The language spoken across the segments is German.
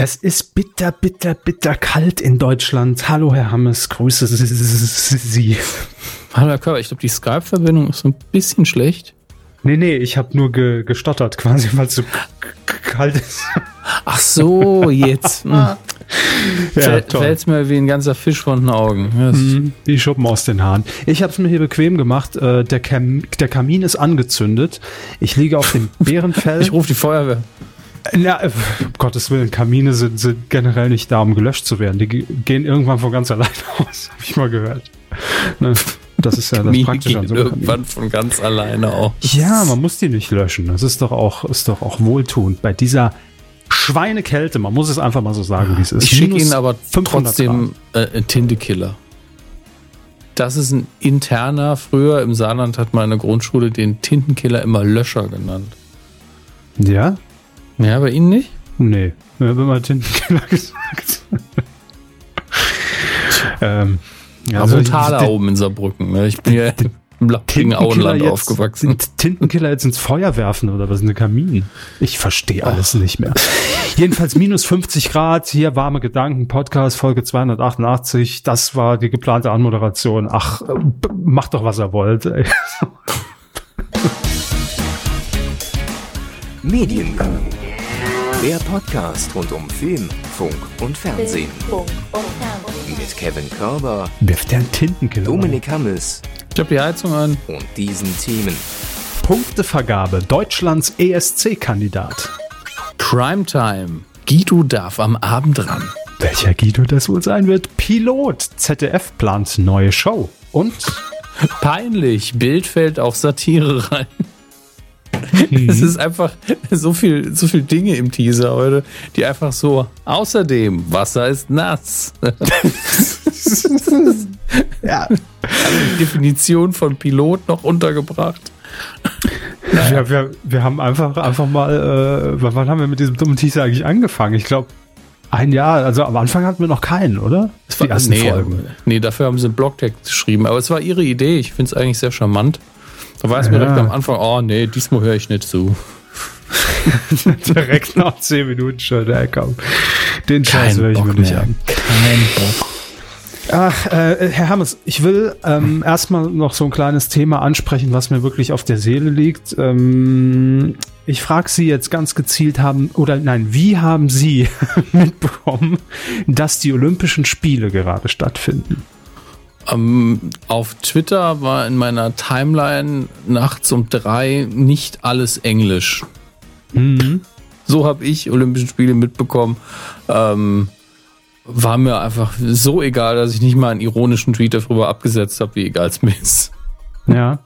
Es ist bitter, bitter, bitter kalt in Deutschland. Hallo, Herr Hammes, grüße Sie. Hallo, Herr Körber, ich glaube, die Skype-Verbindung ist so ein bisschen schlecht. Nee, nee, ich habe nur ge gestottert quasi, weil es so kalt ist. Ach so, jetzt. Hm. ja, Fällt's mir wie ein ganzer Fisch von den Augen. Mhm, die Schuppen aus den Haaren. Ich habe es mir hier bequem gemacht. Äh, der, Kam der Kamin ist angezündet. Ich liege auf dem Bärenfell. ich rufe die Feuerwehr. Ja, um Gottes Willen, Kamine sind, sind generell nicht da, um gelöscht zu werden. Die gehen irgendwann von ganz alleine aus, habe ich mal gehört. Ne? Das ist ja das Praktische an so Irgendwann von ganz alleine aus. Ja, man muss die nicht löschen. Das ist doch auch, ist doch auch wohltuend. Bei dieser Schweinekälte, man muss es einfach mal so sagen, wie es ist. Ich schicke Ihnen aber trotzdem äh, Tintekiller. Das ist ein interner. Früher im Saarland hat meine Grundschule den Tintenkiller immer Löscher genannt. Ja? Ja, bei Ihnen nicht? Nee, ich habe immer Tintenkiller gesagt. ähm, ja, also Thaler oben in Saarbrücken. Ne? Ich bin ja im lappigen Auenland aufgewachsen. Tintenkiller jetzt ins Feuer werfen oder was? Eine Kamin? Ich verstehe alles oh. nicht mehr. Jedenfalls minus 50 Grad, hier warme Gedanken, Podcast, Folge 288. Das war die geplante Anmoderation. Ach, macht doch, was er wollt. Medienkuh. Der Podcast rund um Film, Funk und Fernsehen. Mit Kevin Körber, wirft der Tintenkiller. Dominik Hammes. Ich hab die Heizung an. Und diesen Themen. Punktevergabe. Deutschlands ESC-Kandidat. Primetime. Guido darf am Abend ran. Welcher Guido das wohl sein wird? Pilot. ZDF plant neue Show. Und? Peinlich. Bild fällt auf Satire rein. Mhm. Es ist einfach so viel, so viel Dinge im Teaser heute, die einfach so. Außerdem, Wasser ist nass. ja. Also die Definition von Pilot noch untergebracht. Ja, wir, wir haben einfach, einfach mal, äh, wann haben wir mit diesem dummen Teaser eigentlich angefangen? Ich glaube, ein Jahr, also am Anfang hatten wir noch keinen, oder? Das war, die ersten nee, Folgen. Nee, dafür haben sie einen Blogtext geschrieben. Aber es war ihre Idee. Ich finde es eigentlich sehr charmant. Da war es ja. mir direkt am Anfang, oh nee, diesmal höre ich nicht zu. direkt nach 10 Minuten schon, ja, komm. Den Scheiß höre ich mir nicht an. Kein Bock. Ach, äh, Herr Hammes, ich will ähm, erstmal noch so ein kleines Thema ansprechen, was mir wirklich auf der Seele liegt. Ähm, ich frage Sie jetzt ganz gezielt haben, oder nein, wie haben Sie mitbekommen, dass die Olympischen Spiele gerade stattfinden? Ähm, auf Twitter war in meiner Timeline nachts um drei nicht alles Englisch. Mhm. So habe ich Olympische Spiele mitbekommen. Ähm, war mir einfach so egal, dass ich nicht mal einen ironischen Tweet darüber abgesetzt habe, wie egal es mir ist. Ja,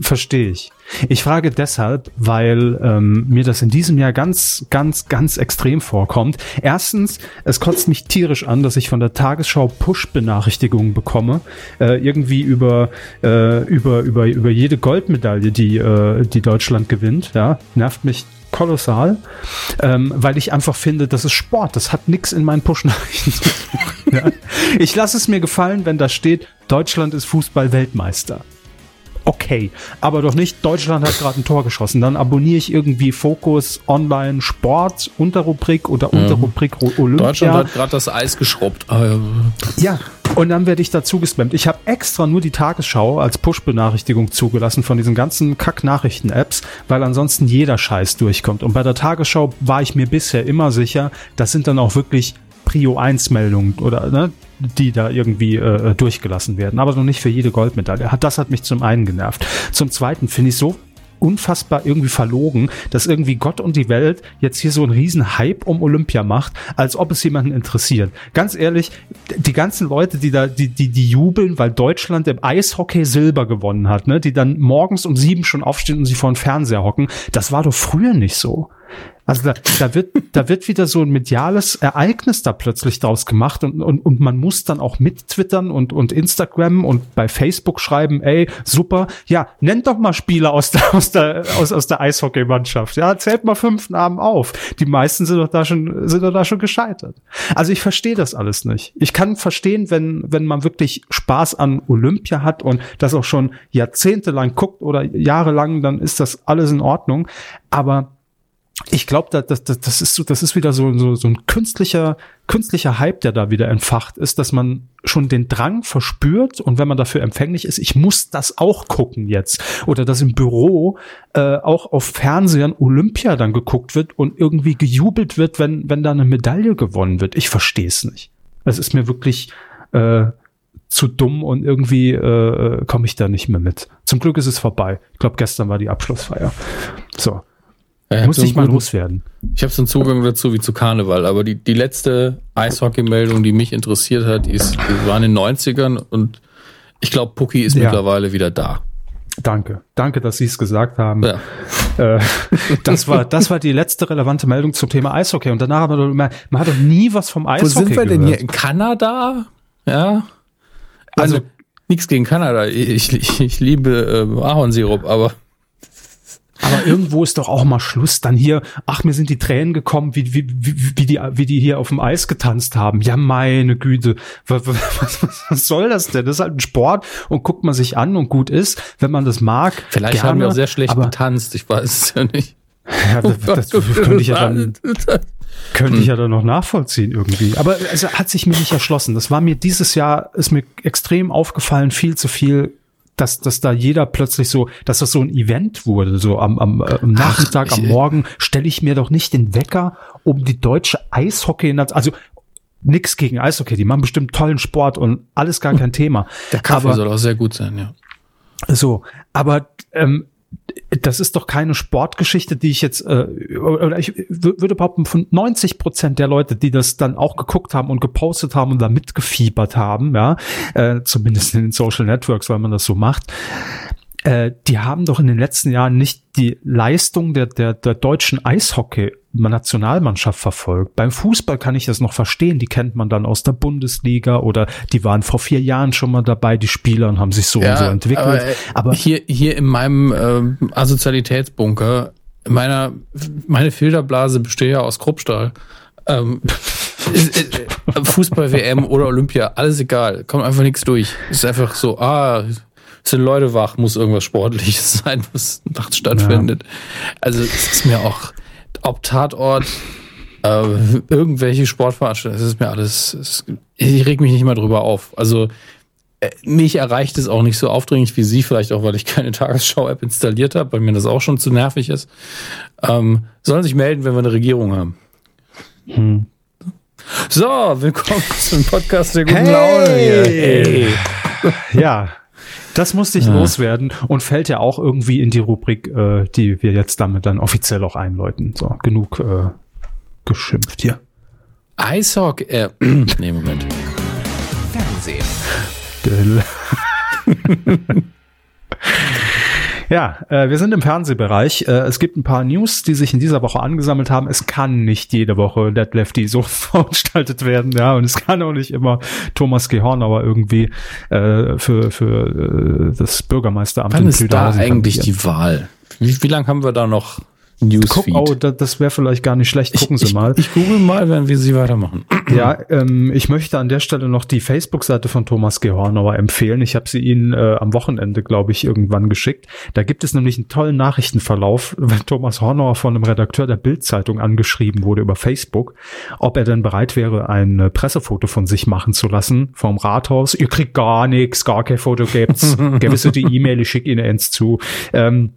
verstehe ich. Ich frage deshalb, weil ähm, mir das in diesem Jahr ganz, ganz, ganz extrem vorkommt. Erstens, es kotzt mich tierisch an, dass ich von der Tagesschau Push-Benachrichtigungen bekomme, äh, irgendwie über, äh, über, über, über jede Goldmedaille, die, äh, die Deutschland gewinnt. Ja, nervt mich kolossal, ähm, weil ich einfach finde, das ist Sport. Das hat nichts in meinen Push-Nachrichten zu tun. Ja? Ich lasse es mir gefallen, wenn da steht, Deutschland ist Fußball-Weltmeister okay. Aber doch nicht, Deutschland hat gerade ein Tor geschossen. Dann abonniere ich irgendwie Fokus Online Sport, Unterrubrik oder mhm. Unterrubrik Olympia. Deutschland hat gerade das Eis geschrubbt. Ah, ja, und dann werde ich dazu gespammt. Ich habe extra nur die Tagesschau als Push-Benachrichtigung zugelassen von diesen ganzen Kack-Nachrichten-Apps, weil ansonsten jeder Scheiß durchkommt. Und bei der Tagesschau war ich mir bisher immer sicher, das sind dann auch wirklich Prio 1 Meldungen oder ne, die da irgendwie äh, durchgelassen werden, aber noch nicht für jede Goldmedaille. Das hat mich zum einen genervt. Zum zweiten finde ich so unfassbar irgendwie verlogen, dass irgendwie Gott und die Welt jetzt hier so einen riesen Hype um Olympia macht, als ob es jemanden interessiert. Ganz ehrlich, die ganzen Leute, die da, die, die, die jubeln, weil Deutschland im Eishockey Silber gewonnen hat, ne, die dann morgens um sieben schon aufstehen und sich vor den Fernseher hocken, das war doch früher nicht so. Also da, da wird, da wird wieder so ein mediales Ereignis da plötzlich draus gemacht und, und, und man muss dann auch mit twittern und, und Instagram und bei Facebook schreiben, ey, super, ja, nennt doch mal Spieler aus der, aus der, aus, aus der Eishockeymannschaft. Ja, zählt mal fünf Namen auf. Die meisten sind doch da schon, sind doch da schon gescheitert. Also ich verstehe das alles nicht. Ich kann verstehen, wenn, wenn man wirklich Spaß an Olympia hat und das auch schon jahrzehntelang guckt oder jahrelang, dann ist das alles in Ordnung. Aber ich glaube, das, das, das ist so, das ist wieder so, so, so ein künstlicher, künstlicher Hype, der da wieder entfacht ist, dass man schon den Drang verspürt und wenn man dafür empfänglich ist, ich muss das auch gucken jetzt. Oder dass im Büro äh, auch auf Fernsehern Olympia dann geguckt wird und irgendwie gejubelt wird, wenn, wenn da eine Medaille gewonnen wird. Ich verstehe es nicht. Es ist mir wirklich äh, zu dumm und irgendwie äh, komme ich da nicht mehr mit. Zum Glück ist es vorbei. Ich glaube, gestern war die Abschlussfeier. So. Ja, Muss ich mal guten, loswerden. Ich habe so einen Zugang dazu wie zu Karneval, aber die, die letzte Eishockey-Meldung, die mich interessiert hat, ist, wir waren in den 90ern und ich glaube, Pucki ist ja. mittlerweile wieder da. Danke. Danke, dass Sie es gesagt haben. Ja. Äh, das war, das war die letzte relevante Meldung zum Thema Eishockey. Und danach haben wir immer, man hat doch nie was vom Eishockey Wo sind wir gehört. denn hier? In Kanada? Ja. Also, also nichts gegen Kanada. Ich, ich, ich liebe äh, Ahornsirup, aber aber irgendwo ist doch auch mal Schluss. Dann hier, ach, mir sind die Tränen gekommen, wie, wie, wie, wie, die, wie die hier auf dem Eis getanzt haben. Ja, meine Güte. Was, was, was soll das denn? Das ist halt ein Sport und guckt man sich an und gut ist, wenn man das mag. Vielleicht gerne, haben wir auch sehr schlecht getanzt, ich weiß es ja nicht. Ja, das, das, das könnte ich ja dann, könnte ich ja dann noch nachvollziehen irgendwie. Aber es also, hat sich mir nicht erschlossen. Das war mir dieses Jahr, ist mir extrem aufgefallen, viel zu viel dass, dass da jeder plötzlich so, dass das so ein Event wurde, so am, am, äh, am Nachmittag, Ach, am Morgen stelle ich mir doch nicht den Wecker, um die deutsche Eishockey, also nix gegen Eishockey, die machen bestimmt tollen Sport und alles gar kein Thema. Der Kaffee aber, soll auch sehr gut sein, ja. So, aber ähm, das ist doch keine Sportgeschichte, die ich jetzt, äh, oder ich würde behaupten, von 90 Prozent der Leute, die das dann auch geguckt haben und gepostet haben und da mitgefiebert haben, ja, äh, zumindest in den Social Networks, weil man das so macht, äh, die haben doch in den letzten Jahren nicht die Leistung der, der, der deutschen Eishockey-Nationalmannschaft verfolgt. Beim Fußball kann ich das noch verstehen, die kennt man dann aus der Bundesliga oder die waren vor vier Jahren schon mal dabei, die Spieler und haben sich so ja, und so entwickelt. Aber, äh, aber hier, hier in meinem äh, Asozialitätsbunker, meiner, meine Filterblase besteht ja aus Kruppstahl. Ähm, Fußball-WM oder Olympia, alles egal. Kommt einfach nichts durch. Ist einfach so, ah, sind Leute wach, muss irgendwas Sportliches sein, was nachts stattfindet. Ja. Also es ist mir auch, ob Tatort, äh, irgendwelche Sportveranstaltungen, es ist mir alles, es, ich reg mich nicht mal drüber auf. Also äh, mich erreicht es auch nicht so aufdringlich wie Sie, vielleicht auch, weil ich keine Tagesschau-App installiert habe, weil mir das auch schon zu nervig ist. Ähm, sollen sich melden, wenn wir eine Regierung haben. Hm. So, willkommen zum Podcast der guten hey. Laune. Hey. Ja, das musste ich ja. loswerden und fällt ja auch irgendwie in die Rubrik, äh, die wir jetzt damit dann offiziell auch einläuten. So, genug äh, geschimpft hier. Eishockey, äh, nee, Moment. Fernsehen. Ja, äh, wir sind im Fernsehbereich. Äh, es gibt ein paar News, die sich in dieser Woche angesammelt haben. Es kann nicht jede Woche Dead Lefty so veranstaltet werden, ja, und es kann auch nicht immer Thomas G. Hornauer irgendwie äh, für, für äh, das Bürgermeisteramt Wann ist da eigentlich die Wahl? Wie, wie lange haben wir da noch? Newsfeed. Guck, oh, das, das wäre vielleicht gar nicht schlecht. Gucken ich, Sie mal. Ich, ich google mal, wenn wir Sie weitermachen. Ja, ähm, ich möchte an der Stelle noch die Facebook-Seite von Thomas Gehornauer empfehlen. Ich habe sie Ihnen äh, am Wochenende, glaube ich, irgendwann geschickt. Da gibt es nämlich einen tollen Nachrichtenverlauf, wenn Thomas Hornauer von einem Redakteur der Bild-Zeitung angeschrieben wurde über Facebook, ob er denn bereit wäre, ein äh, Pressefoto von sich machen zu lassen vom Rathaus. Ihr kriegt gar nichts, gar kein Foto gibt's. Gewisse die E-Mail, ich schicke Ihnen eins zu. Ähm,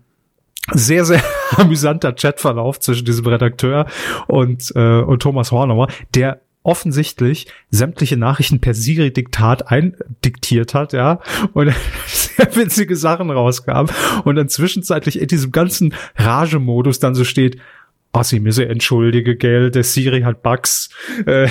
sehr, sehr amüsanter Chatverlauf zwischen diesem Redakteur und, äh, und Thomas Hornauer, der offensichtlich sämtliche Nachrichten per Siri-Diktat eindiktiert hat, ja, und sehr witzige Sachen rauskam und dann zwischenzeitlich in diesem ganzen Rage-Modus dann so steht, Oh, Sie müsse entschuldige, gell, der Siri hat Bugs. Äh,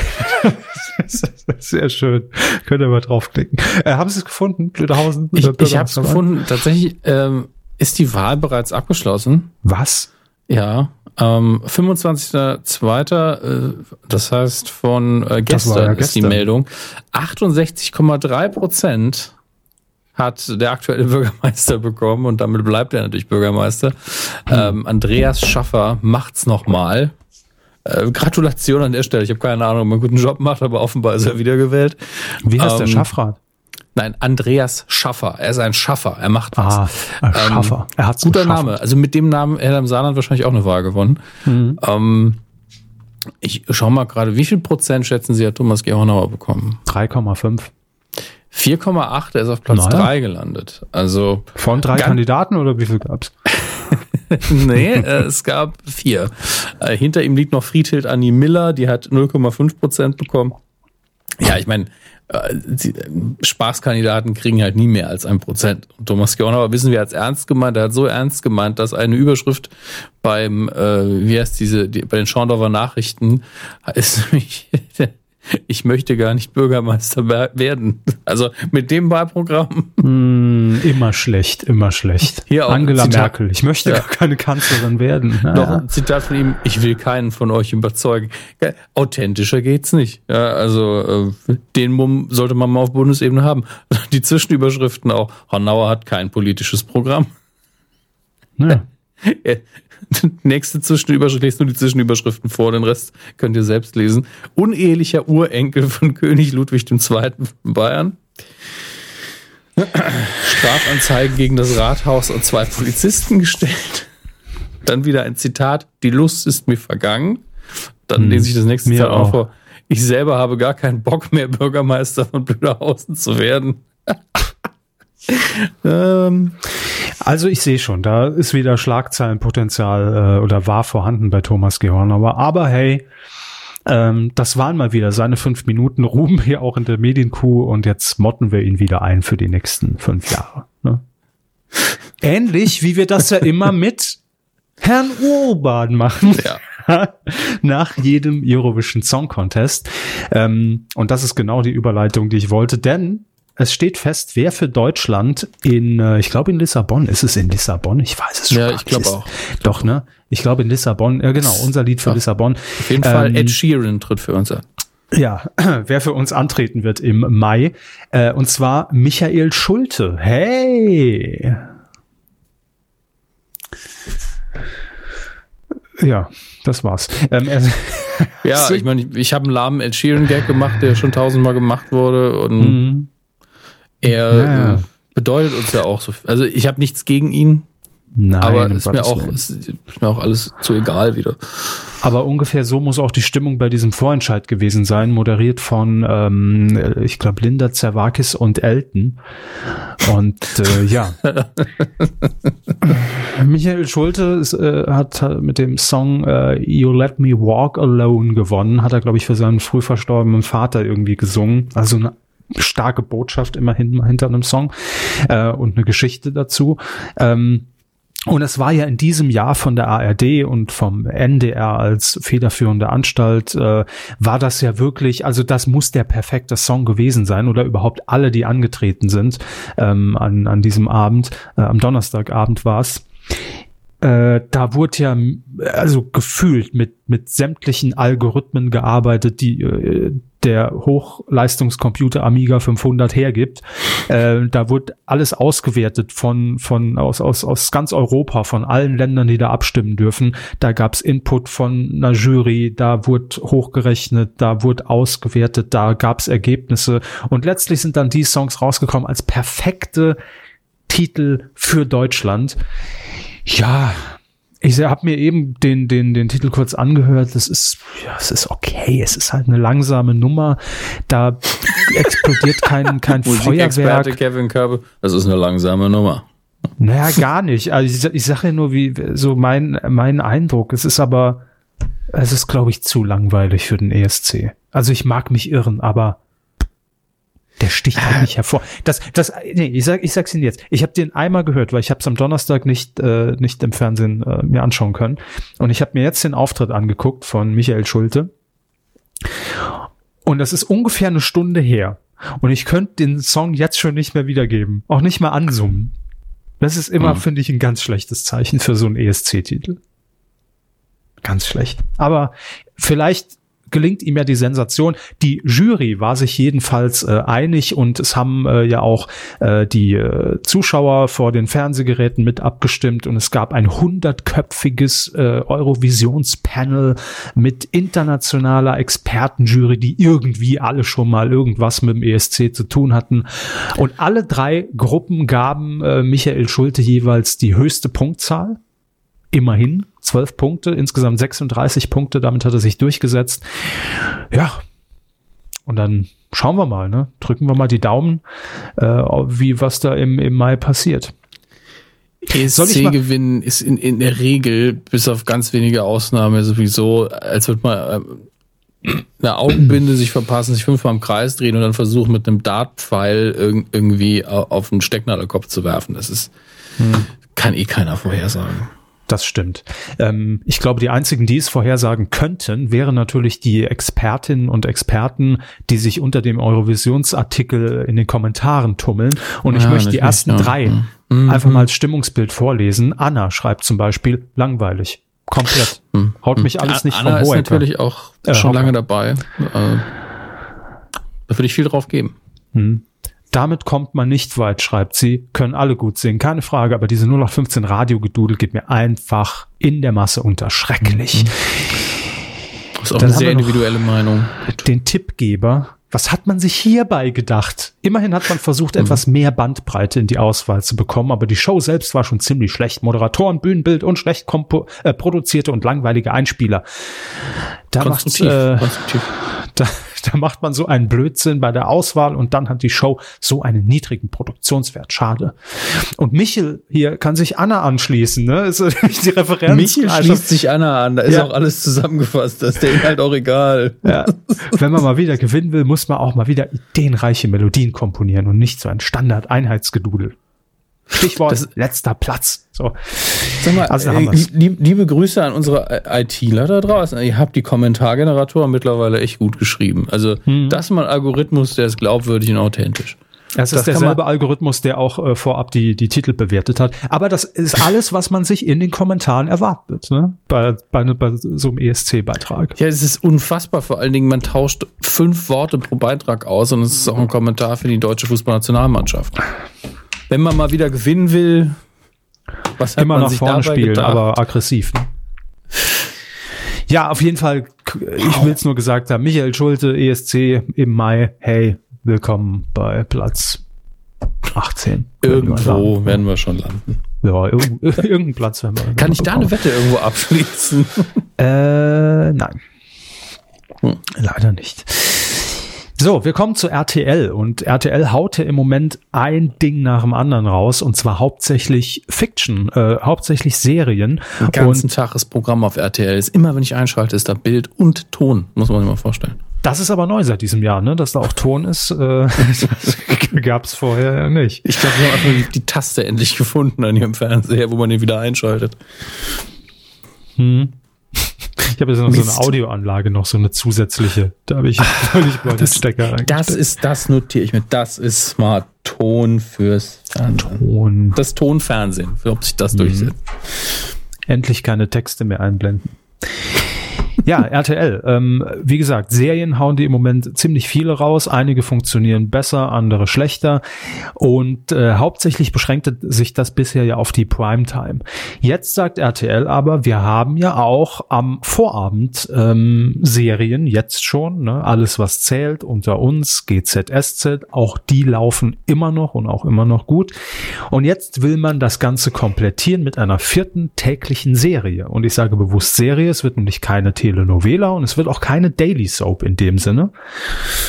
sehr schön. Könnt ihr mal draufklicken. Äh, haben Sie es gefunden, Blöderhausen? Ich, ich habe es gefunden. Tatsächlich ähm, ist die Wahl bereits abgeschlossen? Was? Ja, ähm, 25.02., äh, das heißt von äh, gestern, ja gestern ist die Meldung. 68,3 Prozent hat der aktuelle Bürgermeister bekommen und damit bleibt er natürlich Bürgermeister. Ähm, Andreas Schaffer macht's nochmal. Äh, Gratulation an der Stelle. Ich habe keine Ahnung, ob er einen guten Job macht, aber offenbar ist er wiedergewählt. Wie heißt ähm, der Schaffrat? Nein, Andreas Schaffer. Er ist ein Schaffer. Er macht was. Ah, ein Schaffer. er hat guter Name. Also mit dem Namen hätte er im Saarland wahrscheinlich auch eine Wahl gewonnen. Mhm. Ähm, ich schau mal gerade, wie viel Prozent schätzen Sie, hat Thomas Gehornauer bekommen? 3,5. 4,8, er ist auf Platz naja. 3 gelandet. Also von drei Kandidaten oder wie viel gab's? nee, äh, es gab vier. Äh, hinter ihm liegt noch Friedhild Annie Miller, die hat 0,5 Prozent bekommen. Ja, ich meine, Spaßkandidaten kriegen halt nie mehr als ein Prozent. Thomas Gernauer wissen wir als ernst gemeint, er hat so ernst gemeint, dass eine Überschrift beim, äh, wie heißt diese, die, bei den Schorndorfer Nachrichten ist nämlich ich möchte gar nicht Bürgermeister werden. Also mit dem Wahlprogramm. Mm, immer schlecht, immer schlecht. Hier auch Angela Merkel, ich möchte ja. gar keine Kanzlerin werden. Naja. Noch ein Zitat von ihm, ich will keinen von euch überzeugen. Authentischer geht's nicht. Ja, also äh, den Mumm sollte man mal auf Bundesebene haben. Die Zwischenüberschriften auch. Hornauer hat kein politisches Programm. Ja. Nächste Zwischenüberschrift, lest nur die Zwischenüberschriften vor, den Rest könnt ihr selbst lesen. Unehelicher Urenkel von König Ludwig II. von Bayern. Strafanzeigen gegen das Rathaus und zwei Polizisten gestellt. Dann wieder ein Zitat, die Lust ist mir vergangen. Dann hm, lese ich das nächste Zitat auch vor. Ich selber habe gar keinen Bock mehr, Bürgermeister von Blöderhausen zu werden. ähm, also ich sehe schon, da ist wieder Schlagzeilenpotenzial äh, oder war vorhanden bei Thomas Gehornauer. Aber hey, ähm, das waren mal wieder seine fünf Minuten Ruhm hier auch in der Medienkuh und jetzt motten wir ihn wieder ein für die nächsten fünf Jahre. Ne? Ähnlich wie wir das ja immer mit Herrn Urban machen. Ja. Nach jedem Eurovision Song Contest. Ähm, und das ist genau die Überleitung, die ich wollte, denn es steht fest, wer für Deutschland in, äh, ich glaube in Lissabon, ist es in Lissabon? Ich weiß es schon. Ja, ich glaube auch. Doch, ne? Ich glaube in Lissabon, ja genau, unser Lied für ja. Lissabon. Auf jeden ähm, Fall Ed Sheeran tritt für uns an. Ja, wer für uns antreten wird im Mai. Äh, und zwar Michael Schulte. Hey! Ja, das war's. Ähm, ja, ich meine, ich, ich habe einen lahmen Ed Sheeran Gag gemacht, der schon tausendmal gemacht wurde und mhm. Er ja. Äh, bedeutet uns ja auch so. Also ich habe nichts gegen ihn. Nein, aber ist mir, auch, ist, ist mir auch alles zu egal wieder. Aber ungefähr so muss auch die Stimmung bei diesem Vorentscheid gewesen sein, moderiert von, ähm, ich glaube, Linda Zerwakis und Elton. Und äh, ja. Michael Schulte ist, äh, hat mit dem Song äh, You Let Me Walk Alone gewonnen. Hat er, glaube ich, für seinen früh verstorbenen Vater irgendwie gesungen. Also eine starke Botschaft immerhin hinter einem Song äh, und eine Geschichte dazu. Ähm, und es war ja in diesem Jahr von der ARD und vom NDR als federführende Anstalt, äh, war das ja wirklich, also das muss der perfekte Song gewesen sein oder überhaupt alle, die angetreten sind ähm, an, an diesem Abend, äh, am Donnerstagabend war es. Äh, da wurde ja also gefühlt mit mit sämtlichen Algorithmen gearbeitet, die äh, der Hochleistungscomputer Amiga 500 hergibt. Äh, da wurde alles ausgewertet von von aus aus aus ganz Europa, von allen Ländern, die da abstimmen dürfen. Da gab's Input von einer Jury, da wurde hochgerechnet, da wurde ausgewertet, da gab's Ergebnisse und letztlich sind dann die Songs rausgekommen als perfekte Titel für Deutschland. Ja, ich habe mir eben den, den, den Titel kurz angehört. Das ist, ja, es ist okay. Es ist halt eine langsame Nummer. Da explodiert kein, kein Feuerwerk. Kevin Körbe, das ist eine langsame Nummer. Naja, gar nicht. Also ich, ich sage ja nur, wie so mein, mein Eindruck. Es ist aber, es ist, glaube ich, zu langweilig für den ESC. Also ich mag mich irren, aber der sticht halt nicht hervor. Das, das, nee, ich sag, ich sag's Ihnen jetzt. Ich habe den einmal gehört, weil ich habe es am Donnerstag nicht, äh, nicht im Fernsehen äh, mir anschauen können. Und ich habe mir jetzt den Auftritt angeguckt von Michael Schulte. Und das ist ungefähr eine Stunde her. Und ich könnte den Song jetzt schon nicht mehr wiedergeben. Auch nicht mal ansummen. Das ist immer, mhm. finde ich, ein ganz schlechtes Zeichen für so einen ESC-Titel. Ganz schlecht. Aber vielleicht gelingt ihm ja die Sensation. Die Jury war sich jedenfalls äh, einig und es haben äh, ja auch äh, die äh, Zuschauer vor den Fernsehgeräten mit abgestimmt und es gab ein hundertköpfiges äh, Eurovisionspanel mit internationaler Expertenjury, die irgendwie alle schon mal irgendwas mit dem ESC zu tun hatten. Und alle drei Gruppen gaben äh, Michael Schulte jeweils die höchste Punktzahl immerhin zwölf Punkte, insgesamt 36 Punkte, damit hat er sich durchgesetzt. Ja, und dann schauen wir mal, ne? drücken wir mal die Daumen, äh, wie was da im, im Mai passiert. ESC-Gewinn ist in, in der Regel, bis auf ganz wenige Ausnahmen, sowieso, als würde man äh, eine Augenbinde sich verpassen, sich fünfmal im Kreis drehen und dann versuchen, mit einem Dartpfeil irg irgendwie auf einen Stecknadelkopf zu werfen. Das ist, hm. kann eh keiner vorhersagen. Das stimmt. Ähm, ich glaube, die einzigen, die es vorhersagen könnten, wären natürlich die Expertinnen und Experten, die sich unter dem Eurovisionsartikel in den Kommentaren tummeln. Und ich ja, möchte die ersten nicht, drei ja. Mhm. einfach mal als Stimmungsbild vorlesen. Anna schreibt zum Beispiel langweilig. Komplett. Mhm. Haut mich mhm. alles nicht Anna vom Anna ist natürlich auch äh, schon lange dabei. Äh, da würde ich viel drauf geben. Mhm. Damit kommt man nicht weit, schreibt sie. Können alle gut singen, keine Frage, aber diese 0815 Radiogedudel geht mir einfach in der Masse unter. Schrecklich. Mhm. Das ist auch Dann eine sehr individuelle Meinung. Den Tippgeber. Was hat man sich hierbei gedacht? Immerhin hat man versucht, mhm. etwas mehr Bandbreite in die Auswahl zu bekommen, aber die Show selbst war schon ziemlich schlecht. Moderatoren, Bühnenbild und schlecht äh, produzierte und langweilige Einspieler. Da konstruktiv, macht, äh, konstruktiv. Da, da macht man so einen Blödsinn bei der Auswahl und dann hat die Show so einen niedrigen Produktionswert. Schade. Und Michel hier kann sich Anna anschließen, ne? Ist die Referenz. Michel also, schließt sich Anna an, da ist ja. auch alles zusammengefasst, das ist der Inhalt auch egal. Ja. Wenn man mal wieder gewinnen will, muss man auch mal wieder ideenreiche Melodien komponieren und nicht so ein Standard-Einheitsgedudel. Stichwort das, letzter Platz. So. Sag mal, also, äh, lieb, liebe Grüße an unsere ITler da draußen. Ihr habt die Kommentargeneratoren mittlerweile echt gut geschrieben. Also hm. das ist mal ein Algorithmus, der ist glaubwürdig und authentisch. Es ist derselbe Algorithmus, der auch äh, vorab die, die Titel bewertet hat. Aber das ist alles, was man sich in den Kommentaren erwartet, ne? Bei, bei, bei so einem ESC-Beitrag. Ja, es ist unfassbar. Vor allen Dingen, man tauscht fünf Worte pro Beitrag aus und es ist auch ein Kommentar für die deutsche Fußballnationalmannschaft wenn man mal wieder gewinnen will, was hat Immer man nach sich vorne spielen, gedacht? aber aggressiv. Ne? Ja, auf jeden Fall, ich will es nur gesagt haben, Michael Schulte, ESC im Mai, hey, willkommen bei Platz 18. Irgendwo werden wir schon landen. Ja, irg irgendeinen Platz werden wir. Kann ich da eine Wette irgendwo abschließen? äh, nein. Hm. Leider nicht. So, wir kommen zu RTL und RTL haute im Moment ein Ding nach dem anderen raus und zwar hauptsächlich Fiction, äh, hauptsächlich Serien. Den ganzen und Tag ist Programm auf RTL. Ist immer, wenn ich einschalte, ist da Bild und Ton, muss man sich mal vorstellen. Das ist aber neu seit diesem Jahr, ne? Dass da auch Ton ist, äh, gab es vorher nicht. Ich glaube, wir haben einfach die, die Taste endlich gefunden an ihrem Fernseher, wo man den wieder einschaltet. Hm. Ich habe jetzt noch Mist. so eine Audioanlage, noch so eine zusätzliche. Da habe ich völlig mal das, Stecker Das ist, das notiere ich mir. Das ist Smart Ton fürs Fernsehen. Ton. Das Tonfernsehen, ob sich das mhm. durchsetzt. Endlich keine Texte mehr einblenden. Ja, RTL. Ähm, wie gesagt, Serien hauen die im Moment ziemlich viele raus. Einige funktionieren besser, andere schlechter. Und äh, hauptsächlich beschränkte sich das bisher ja auf die Primetime. Jetzt sagt RTL aber, wir haben ja auch am Vorabend ähm, Serien, jetzt schon. Ne? Alles, was zählt, unter uns, GZSZ, auch die laufen immer noch und auch immer noch gut. Und jetzt will man das Ganze komplettieren mit einer vierten täglichen Serie. Und ich sage bewusst Serie, es wird nämlich keine Tele Telenovela und es wird auch keine Daily Soap in dem Sinne.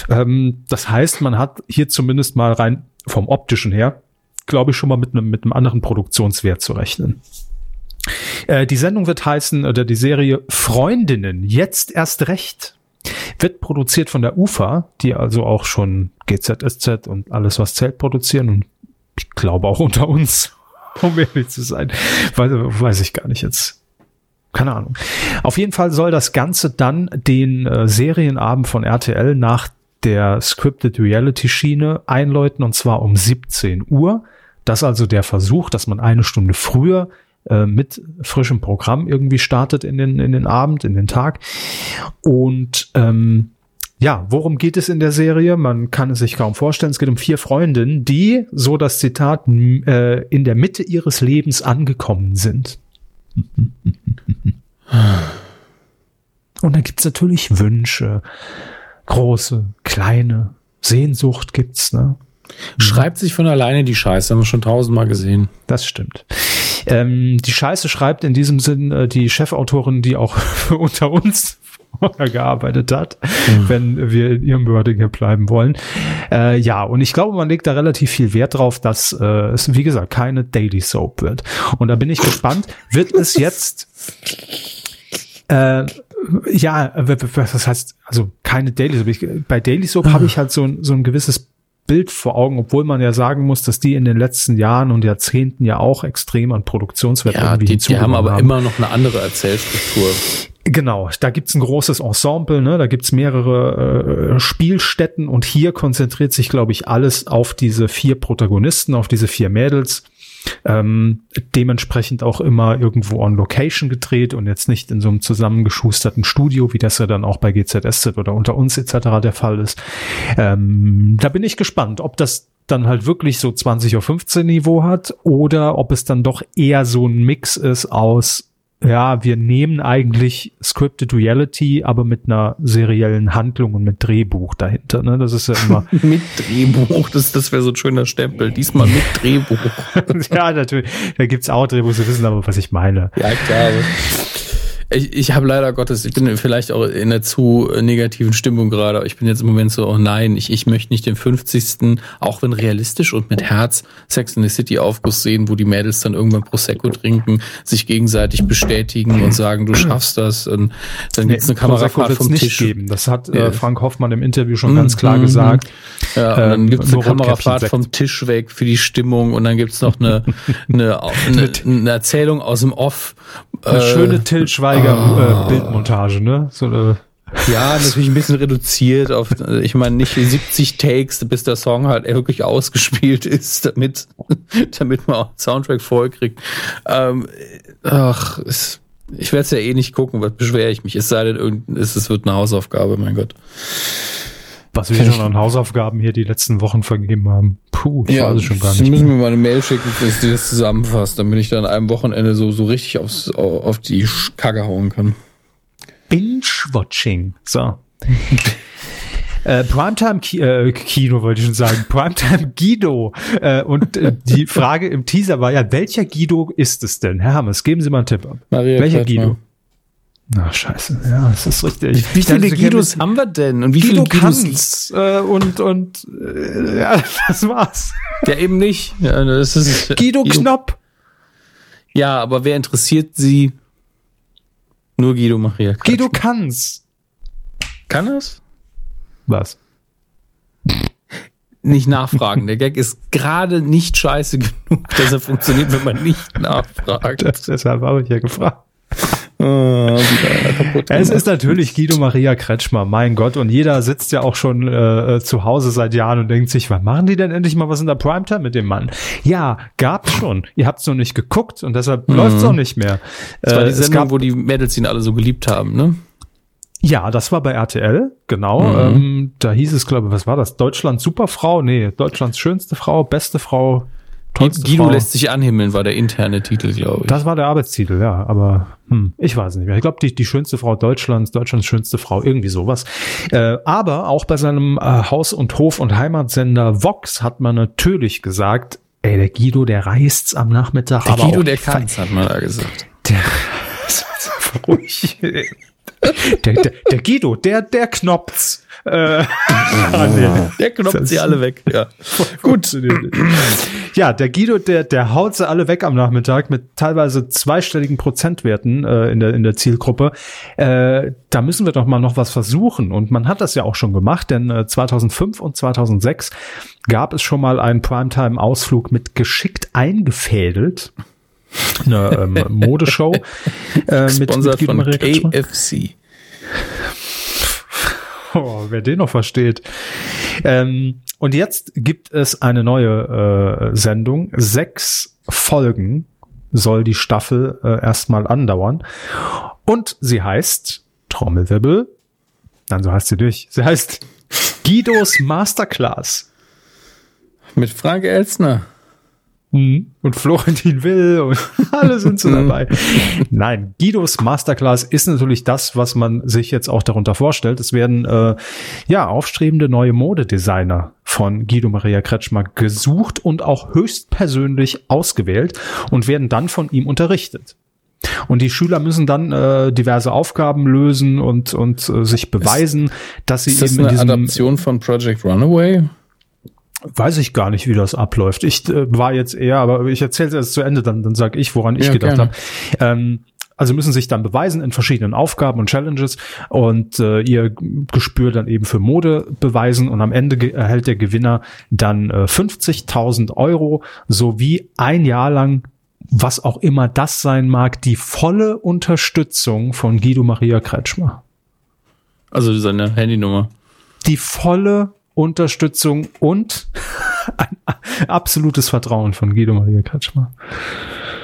Ähm, das heißt, man hat hier zumindest mal rein vom optischen her, glaube ich, schon mal mit einem, mit anderen Produktionswert zu rechnen. Äh, die Sendung wird heißen, oder die Serie Freundinnen, jetzt erst recht. Wird produziert von der UFA, die also auch schon GZSZ und alles, was zählt, produzieren und ich glaube auch unter uns, um ehrlich zu sein. Weiß, weiß ich gar nicht jetzt keine Ahnung. Auf jeden Fall soll das Ganze dann den äh, Serienabend von RTL nach der Scripted Reality Schiene einläuten und zwar um 17 Uhr. Das ist also der Versuch, dass man eine Stunde früher äh, mit frischem Programm irgendwie startet in den, in den Abend, in den Tag. Und ähm, ja, worum geht es in der Serie? Man kann es sich kaum vorstellen. Es geht um vier Freundinnen, die, so das Zitat, äh, in der Mitte ihres Lebens angekommen sind. Und dann gibt's natürlich Wünsche, große, kleine, Sehnsucht gibt's, ne? Schreibt sich von alleine die Scheiße, haben wir schon tausendmal gesehen. Das stimmt. Ähm, die Scheiße schreibt in diesem Sinn äh, die Chefautorin, die auch unter uns vorher gearbeitet hat, mhm. wenn wir in ihrem Wording hier bleiben wollen. Äh, ja, und ich glaube, man legt da relativ viel Wert drauf, dass äh, es, wie gesagt, keine Daily Soap wird. Und da bin ich gespannt, wird es jetzt äh, ja, was heißt, also keine Daily Soap. Bei Daily Soap habe ich halt so, so ein gewisses Bild vor Augen, obwohl man ja sagen muss, dass die in den letzten Jahren und Jahrzehnten ja auch extrem an Produktionswert ja, irgendwie die, die haben aber haben. immer noch eine andere Erzählstruktur. Genau, da gibt's ein großes Ensemble, ne? da gibt's mehrere äh, Spielstätten und hier konzentriert sich, glaube ich, alles auf diese vier Protagonisten, auf diese vier Mädels. Ähm, dementsprechend auch immer irgendwo on Location gedreht und jetzt nicht in so einem zusammengeschusterten Studio, wie das ja dann auch bei GZSZ oder unter uns etc. der Fall ist. Ähm, da bin ich gespannt, ob das dann halt wirklich so 20 Uhr 15 Niveau hat oder ob es dann doch eher so ein Mix ist aus ja, wir nehmen eigentlich Scripted Reality, aber mit einer seriellen Handlung und mit Drehbuch dahinter. Ne? Das ist ja immer. mit Drehbuch, das, das wäre so ein schöner Stempel. Diesmal mit Drehbuch. ja, natürlich. Da gibt's auch Drehbuch, Sie wissen aber, was ich meine. Ja, klar. Ich, ich habe leider Gottes, ich bin vielleicht auch in einer zu negativen Stimmung gerade. Ich bin jetzt im Moment so, oh nein, ich, ich möchte nicht den 50. auch wenn realistisch und mit Herz Sex in the City Aufguss sehen, wo die Mädels dann irgendwann Prosecco trinken, sich gegenseitig bestätigen und sagen, du schaffst das. Und dann nee, gibt's eine Kamerafahrt vom nicht Tisch. Geben. Das hat äh, Frank Hoffmann im Interview schon mhm. ganz klar mhm. gesagt. Ja, und dann ähm, gibt's eine Kamerafahrt vom Tisch weg für die Stimmung und dann gibt's noch eine, eine, eine, eine Erzählung aus dem Off. Eine äh, schöne Till Schweiger mega äh, Bildmontage, ne? So eine ja, natürlich ein bisschen reduziert auf, ich meine, nicht 70 Takes, bis der Song halt wirklich ausgespielt ist, damit, damit man auch Soundtrack vollkriegt. Ähm, ach, es, ich werde es ja eh nicht gucken, was beschwere ich mich? Es sei denn, es, es wird eine Hausaufgabe, mein Gott. Was wir schon an Hausaufgaben hier die letzten Wochen vergeben haben. Puh, ich ja, weiß es schon gar nicht. Sie müssen mir mal eine Mail schicken, dass die das zusammenfasst, damit ich dann an einem Wochenende so, so richtig aufs, auf die Kacke hauen kann. Binge-Watching. So. Äh, Primetime-Kino äh, wollte ich schon sagen. Primetime Guido. Äh, und äh, die Frage im Teaser war ja, welcher Guido ist es denn? Herr Hammes, geben Sie mal einen Tipp ab. Maria welcher Kretschmer. Guido? Na scheiße, ja, das ist richtig. Wie viele Guidos haben wir denn? Und wie Guido viele Guidos? Äh, und und äh, ja, das war's. Ja, eben nicht. Ja, das ist Guido, Guido Knopp. Ja, aber wer interessiert sie? Nur Guido Maria. Kretschmer. Guido kann's. Kann es? Was? Nicht nachfragen. Der Gag ist gerade nicht scheiße genug, dass er funktioniert, wenn man nicht nachfragt. Das, deshalb habe ich ja gefragt. Oh, es ist natürlich Guido Maria Kretschmer, mein Gott. Und jeder sitzt ja auch schon äh, zu Hause seit Jahren und denkt sich, wann machen die denn endlich mal was in der Primetime mit dem Mann? Ja, gab's schon. Ihr habt's noch nicht geguckt und deshalb mhm. läuft's auch nicht mehr. Das war die äh, Sendung, gab, wo die Mädels ihn alle so geliebt haben, ne? Ja, das war bei RTL, genau. Mhm. Ähm, da hieß es, glaube ich, was war das? Deutschlands Superfrau? Nee, Deutschlands schönste Frau, beste Frau, Tollste Guido Frau. lässt sich anhimmeln, war der interne Titel, glaube ich. Das war der Arbeitstitel, ja, aber hm, ich weiß nicht mehr. Ich glaube, die, die schönste Frau Deutschlands, Deutschlands schönste Frau, irgendwie sowas. Äh, aber auch bei seinem äh, Haus- und Hof- und Heimatsender Vox hat man natürlich gesagt, ey, der Guido, der reißt's am Nachmittag. Der Guido, der kann's, hat man da gesagt. Der, ruhig. Der, der, der Guido, der, der knopft's. Äh, ah, nee. Der knopft sie alle weg. Ja. Gut. Ja, der Guido, der, der haut sie alle weg am Nachmittag mit teilweise zweistelligen Prozentwerten äh, in, der, in der Zielgruppe. Äh, da müssen wir doch mal noch was versuchen. Und man hat das ja auch schon gemacht, denn äh, 2005 und 2006 gab es schon mal einen Primetime-Ausflug mit geschickt eingefädelt eine ähm, Modeshow äh, mit, mit von KFC. Oh, wer den noch versteht. Ähm, und jetzt gibt es eine neue äh, Sendung, sechs Folgen soll die Staffel äh, erstmal andauern. Und sie heißt Trommelwirbel. Nein, so heißt sie durch. Sie heißt Guidos Masterclass. Mit Frank Elstner. Mhm. Und Florentin Will und alle sind so dabei. Nein, Guidos Masterclass ist natürlich das, was man sich jetzt auch darunter vorstellt. Es werden äh, ja aufstrebende neue Modedesigner von Guido Maria Kretschmer gesucht und auch höchstpersönlich ausgewählt und werden dann von ihm unterrichtet. Und die Schüler müssen dann äh, diverse Aufgaben lösen und und äh, sich beweisen, ist, dass sie ist das eben eine in diesem Adaption von Project Runaway. Weiß ich gar nicht, wie das abläuft. Ich äh, war jetzt eher, aber ich erzähle es erst zu Ende, dann, dann sage ich, woran ich ja, gedacht habe. Ähm, also müssen sich dann beweisen in verschiedenen Aufgaben und Challenges und äh, ihr Gespür dann eben für Mode beweisen und am Ende erhält der Gewinner dann äh, 50.000 Euro sowie ein Jahr lang was auch immer das sein mag, die volle Unterstützung von Guido Maria Kretschmer. Also seine Handynummer. Die volle Unterstützung und ein absolutes Vertrauen von Guido Maria Kretschmer.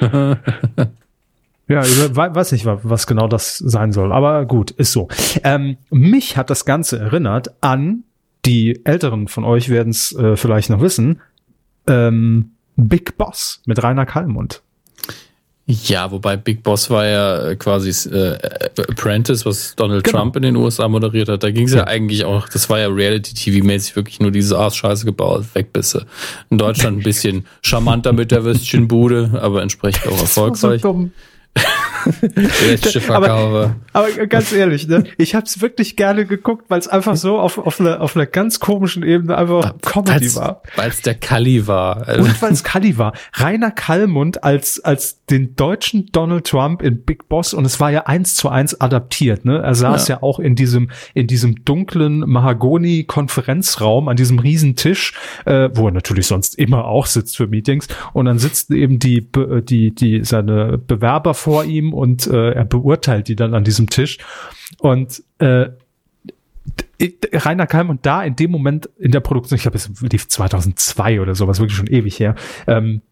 ja, ich weiß nicht, was genau das sein soll, aber gut, ist so. Ähm, mich hat das Ganze erinnert an, die Älteren von euch werden es äh, vielleicht noch wissen, ähm, Big Boss mit Rainer Kallmund. Ja, wobei Big Boss war ja äh, quasi äh, Apprentice, was Donald genau. Trump in den USA moderiert hat. Da ging es ja. ja. eigentlich auch, das war ja Reality-TV-mäßig wirklich nur diese Arschscheiße gebaut, Wegbisse. In Deutschland ein bisschen charmanter mit der Würstchenbude, aber entsprechend auch erfolgreich. So aber, aber ganz ehrlich, ne? ich habe es wirklich gerne geguckt, weil es einfach so auf, auf, einer, auf einer ganz komischen Ebene einfach Comedy weil's, war. Weil es der Kalli war. Und weil es Kalli war. Rainer Kallmund als, als den deutschen Donald Trump in Big Boss und es war ja eins zu eins adaptiert. Ne? Er saß ja, ja auch in diesem, in diesem dunklen Mahagoni-Konferenzraum an diesem riesen Tisch, äh, wo er natürlich sonst immer auch sitzt für Meetings. Und dann sitzen eben die, die, die, seine Bewerber vor ihm und äh, er beurteilt die dann an diesem Tisch. Und äh, Rainer Kalm und da in dem Moment in der Produktion, ich glaube, es lief 2002 oder sowas, wirklich schon ewig her, ähm,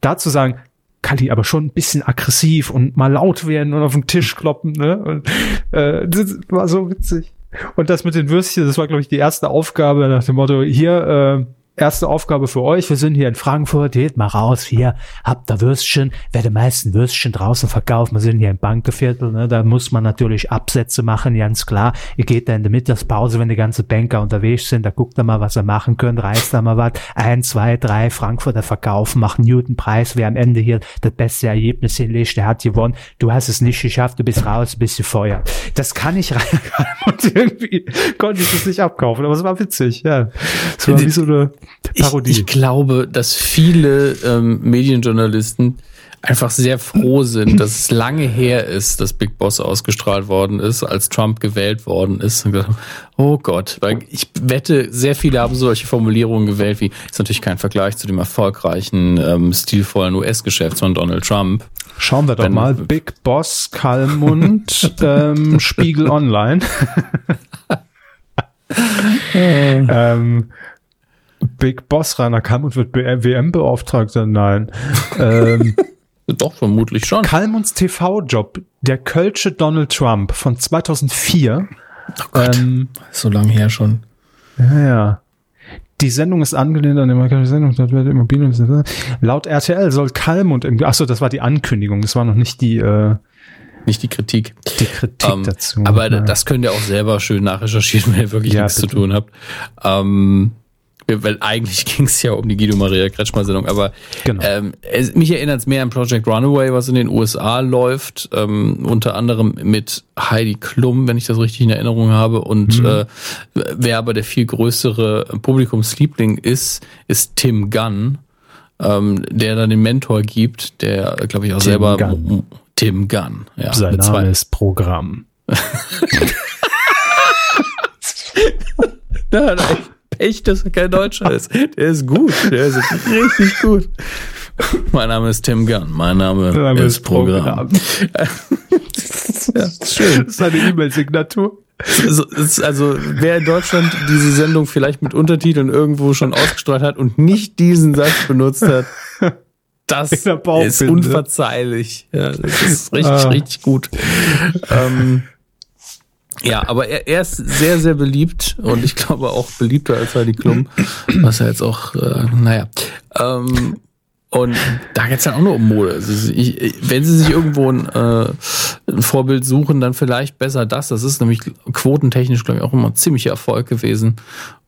da zu sagen, Kali aber schon ein bisschen aggressiv und mal laut werden und auf den Tisch kloppen, ne? Und, äh, das war so witzig. Und das mit den Würstchen, das war, glaube ich, die erste Aufgabe nach dem Motto, hier, äh, erste Aufgabe für euch. Wir sind hier in Frankfurt. Geht mal raus. Hier habt ihr Würstchen. Wer die meisten Würstchen draußen verkauft. Wir sind hier im Bankeviertel. Ne? Da muss man natürlich Absätze machen, ganz klar. Ihr geht da in der Mittagspause, wenn die ganzen Banker unterwegs sind. Da guckt ihr mal, was ihr machen könnt. Reißt da mal was. Ein, zwei, drei Frankfurter verkaufen, machen Newton-Preis. Wer am Ende hier das beste Ergebnis hinlegt, der hat gewonnen. Du hast es nicht geschafft. Du bist raus, bist gefeuert. Das kann ich rein. Und irgendwie konnte ich das nicht abkaufen. Aber es war witzig. Ja, es war wie so eine Parodie. Ich, ich glaube, dass viele ähm, Medienjournalisten einfach sehr froh sind, dass es lange her ist, dass Big Boss ausgestrahlt worden ist, als Trump gewählt worden ist. oh Gott, weil ich wette, sehr viele haben solche Formulierungen gewählt, wie ist natürlich kein Vergleich zu dem erfolgreichen, ähm, stilvollen US-Geschäft von Donald Trump. Schauen wir doch Wenn, mal, Big Boss, Kalmund, ähm, Spiegel Online. ähm, Big Boss Rainer Kalmund wird WM-Beauftragter? Nein. ähm, Doch, vermutlich schon. Kalmunds TV-Job, der Kölsche Donald Trump von 2004. Oh Gott, ähm, so lange her schon. Ja, ja. Die Sendung ist angelehnt an die amerikanische Sendung. Immobilien. Laut RTL soll Kalmund, achso, das war die Ankündigung, das war noch nicht die, äh, nicht die Kritik. Die Kritik ähm, dazu. Aber ja. das könnt ihr auch selber schön nachrecherchieren, wenn ihr wirklich ja, nichts bitte. zu tun habt. Ähm, weil eigentlich ging es ja um die Guido Maria Kretschmer-Sendung, aber genau. ähm, es, mich erinnert es mehr an Project Runaway, was in den USA läuft, ähm, unter anderem mit Heidi Klum, wenn ich das richtig in Erinnerung habe. Und mhm. äh, wer aber der viel größere Publikumsliebling ist, ist Tim Gunn, ähm, der dann den Mentor gibt, der, glaube ich, auch Tim selber Gunn. Tim Gunn. Ja, Sein Name ist Programm. Nein, nein. Pech, dass er kein Deutscher ist. Der ist gut. Der ist richtig gut. Mein Name ist Tim Gunn. Mein Name, Name ist, ist Programm. Programm. ja, schön. Das ist eine E-Mail-Signatur. Also, wer in Deutschland diese Sendung vielleicht mit Untertiteln irgendwo schon ausgestrahlt hat und nicht diesen Satz benutzt hat, das ist unverzeihlich. Ja, das ist richtig, ah. richtig gut. Ähm, ja, aber er, er ist sehr, sehr beliebt und ich glaube auch beliebter als Heidi Klum, was er jetzt auch, äh, naja. Ähm, und da geht's dann auch nur um Mode. Also ich, wenn sie sich irgendwo ein, äh, ein, Vorbild suchen, dann vielleicht besser das. Das ist nämlich quotentechnisch, glaube ich, auch immer ein ziemlicher Erfolg gewesen.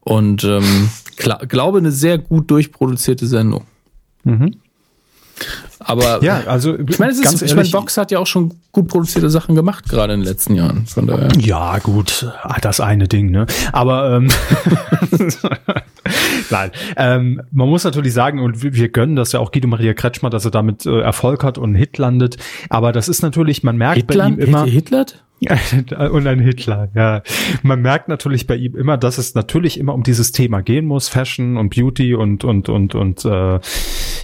Und ähm, glaube, eine sehr gut durchproduzierte Sendung. Mhm. Aber ja, also ich meine, ist, ich meine, Vox hat ja auch schon gut produzierte Sachen gemacht, gerade in den letzten Jahren. Von daher. Ja, gut, ah, das eine Ding, ne? Aber ähm, Nein, ähm, man muss natürlich sagen, und wir gönnen das ja auch Guido Maria Kretschmer, dass er damit äh, Erfolg hat und einen Hit landet. Aber das ist natürlich, man merkt Hitler? bei ihm immer. Hitler? und ein Hitler, ja. Man merkt natürlich bei ihm immer, dass es natürlich immer um dieses Thema gehen muss, Fashion und Beauty und und und und äh,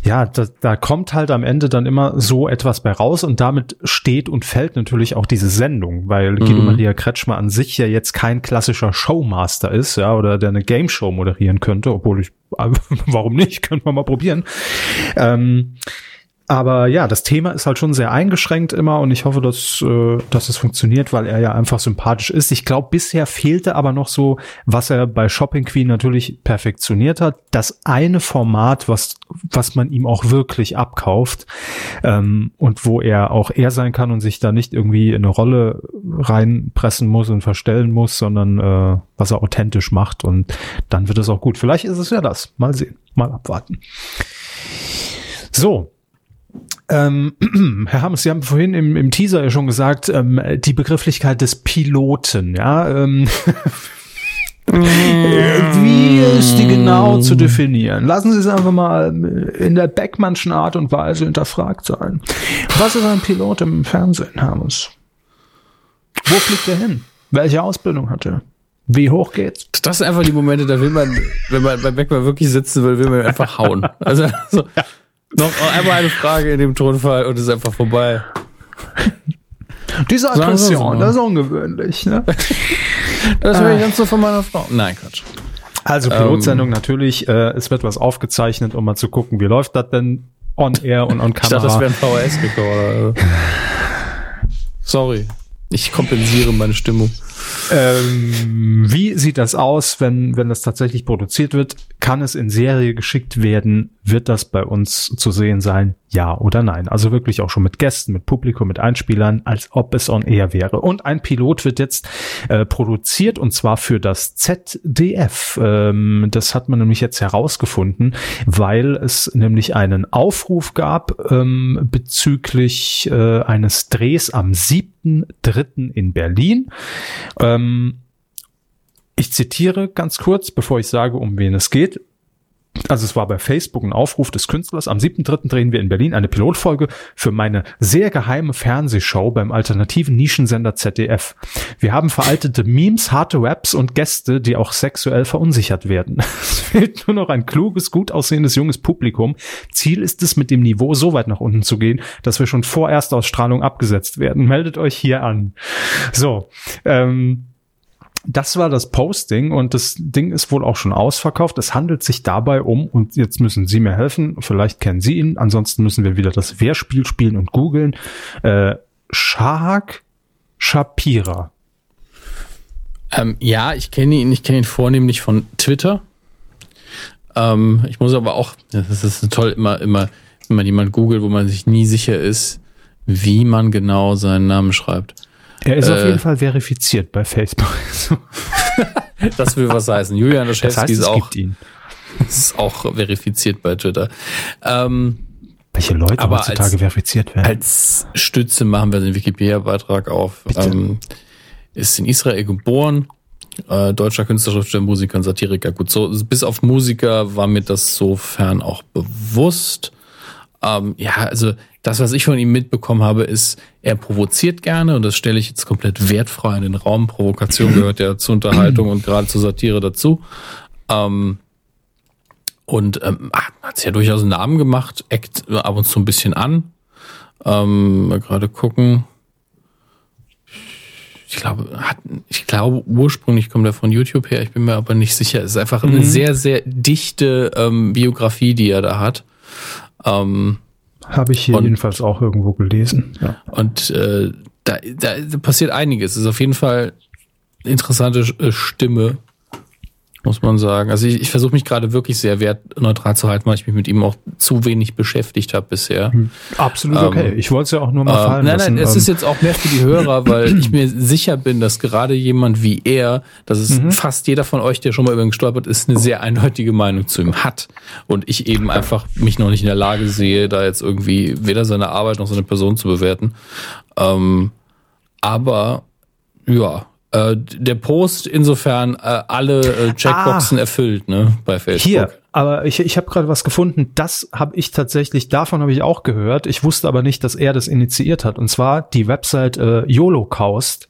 ja, da, da kommt halt am Ende dann immer so etwas bei raus und damit steht und fällt natürlich auch diese Sendung, weil mhm. Guido Maria Kretschmer an sich ja jetzt kein klassischer Showmaster ist, ja, oder der eine Game Show moderieren könnte, obwohl ich, warum nicht, können wir mal probieren. Ähm, aber ja, das Thema ist halt schon sehr eingeschränkt immer und ich hoffe, dass, äh, dass es funktioniert, weil er ja einfach sympathisch ist. Ich glaube, bisher fehlte aber noch so, was er bei Shopping Queen natürlich perfektioniert hat, das eine Format, was, was man ihm auch wirklich abkauft ähm, und wo er auch er sein kann und sich da nicht irgendwie in eine Rolle reinpressen muss und verstellen muss, sondern äh, was er authentisch macht und dann wird es auch gut. Vielleicht ist es ja das. Mal sehen, mal abwarten. So, ähm, Herr Hammes, Sie haben vorhin im, im Teaser ja schon gesagt, ähm, die Begrifflichkeit des Piloten, ja. Ähm, Wie ist die genau zu definieren? Lassen Sie es einfach mal in der Beckmannschen Art und Weise hinterfragt sein. Was ist ein Pilot im Fernsehen, Hammes? Wo fliegt er hin? Welche Ausbildung hat er? Wie hoch geht's? Das sind einfach die Momente, da will man, wenn man bei Beckmann wirklich sitzen will, will man einfach hauen. Also, so, ja. Noch einmal eine Frage in dem Tonfall und es ist einfach vorbei. Diese Aggression, das ist ungewöhnlich, ne? das höre ich ganz so von meiner Frau. Nein, Quatsch. Also Pilotsendung ähm, natürlich, äh, es wird was aufgezeichnet, um mal zu gucken, wie läuft das denn on air und on Kamera. Ich dachte, das wäre ein VHS-Rekorder. Sorry. Ich kompensiere meine Stimmung. Ähm, wie sieht das aus, wenn, wenn das tatsächlich produziert wird? Kann es in Serie geschickt werden? Wird das bei uns zu sehen sein? Ja oder nein? Also wirklich auch schon mit Gästen, mit Publikum, mit Einspielern, als ob es on air wäre. Und ein Pilot wird jetzt äh, produziert und zwar für das ZDF. Ähm, das hat man nämlich jetzt herausgefunden, weil es nämlich einen Aufruf gab ähm, bezüglich äh, eines Drehs am 7.3. in Berlin. Ähm, ich zitiere ganz kurz, bevor ich sage, um wen es geht. Also es war bei Facebook ein Aufruf des Künstlers. Am 7.3. drehen wir in Berlin eine Pilotfolge für meine sehr geheime Fernsehshow beim alternativen Nischensender ZDF. Wir haben veraltete Memes, harte Raps und Gäste, die auch sexuell verunsichert werden. Es fehlt nur noch ein kluges, gut aussehendes junges Publikum. Ziel ist es, mit dem Niveau so weit nach unten zu gehen, dass wir schon vor Erstausstrahlung abgesetzt werden. Meldet euch hier an. So, ähm, das war das Posting und das Ding ist wohl auch schon ausverkauft. Es handelt sich dabei um, und jetzt müssen Sie mir helfen, vielleicht kennen Sie ihn, ansonsten müssen wir wieder das Wehrspiel spielen und googeln. Äh, Shahak Shapira. Ähm, ja, ich kenne ihn, ich kenne ihn vornehmlich von Twitter. Ähm, ich muss aber auch, das ist toll, immer, immer, wenn man jemand googelt, wo man sich nie sicher ist, wie man genau seinen Namen schreibt. Er ist äh, auf jeden Fall verifiziert bei Facebook. das will was heißen. Julian Laschewski das heißt, ist auch, ist auch verifiziert bei Twitter. Ähm, Welche Leute heutzutage als, verifiziert werden? Als Stütze machen wir den Wikipedia-Beitrag auf. Ähm, ist in Israel geboren, äh, deutscher Künstler, Schriftsteller, Musiker und Satiriker. Gut, so bis auf Musiker war mir das sofern auch bewusst. Ähm, ja, also das, was ich von ihm mitbekommen habe, ist, er provoziert gerne und das stelle ich jetzt komplett wertfrei in den Raum. Provokation gehört ja zur Unterhaltung und gerade zur Satire dazu. Ähm, und ähm, hat es ja durchaus einen Namen gemacht, eckt ab und zu ein bisschen an. Ähm, mal gerade gucken. Ich glaube, hat, ich glaube, ursprünglich kommt er von YouTube her, ich bin mir aber nicht sicher. Es ist einfach mhm. eine sehr, sehr dichte ähm, Biografie, die er da hat. Ähm, habe ich hier und, jedenfalls auch irgendwo gelesen. Ja. Und äh, da, da, passiert einiges. Es ist auf jeden Fall eine interessante äh, Stimme muss man sagen. Also ich, ich versuche mich gerade wirklich sehr wertneutral zu halten, weil ich mich mit ihm auch zu wenig beschäftigt habe bisher. Hm. Absolut ähm, okay. Ich wollte es ja auch nur mal äh, fallen Nein, lassen. nein, es ist ähm. jetzt auch mehr für die Hörer, weil ich mir sicher bin, dass gerade jemand wie er, dass es mhm. fast jeder von euch, der schon mal über ihn gestolpert ist, eine sehr eindeutige Meinung zu ihm hat. Und ich eben einfach mich noch nicht in der Lage sehe, da jetzt irgendwie weder seine Arbeit noch seine Person zu bewerten. Ähm, aber ja, äh, der Post insofern äh, alle äh, Checkboxen ah, erfüllt, ne, bei Facebook. Hier, aber ich, ich habe gerade was gefunden, das habe ich tatsächlich, davon habe ich auch gehört. Ich wusste aber nicht, dass er das initiiert hat. Und zwar die Website äh, YOLOcaust.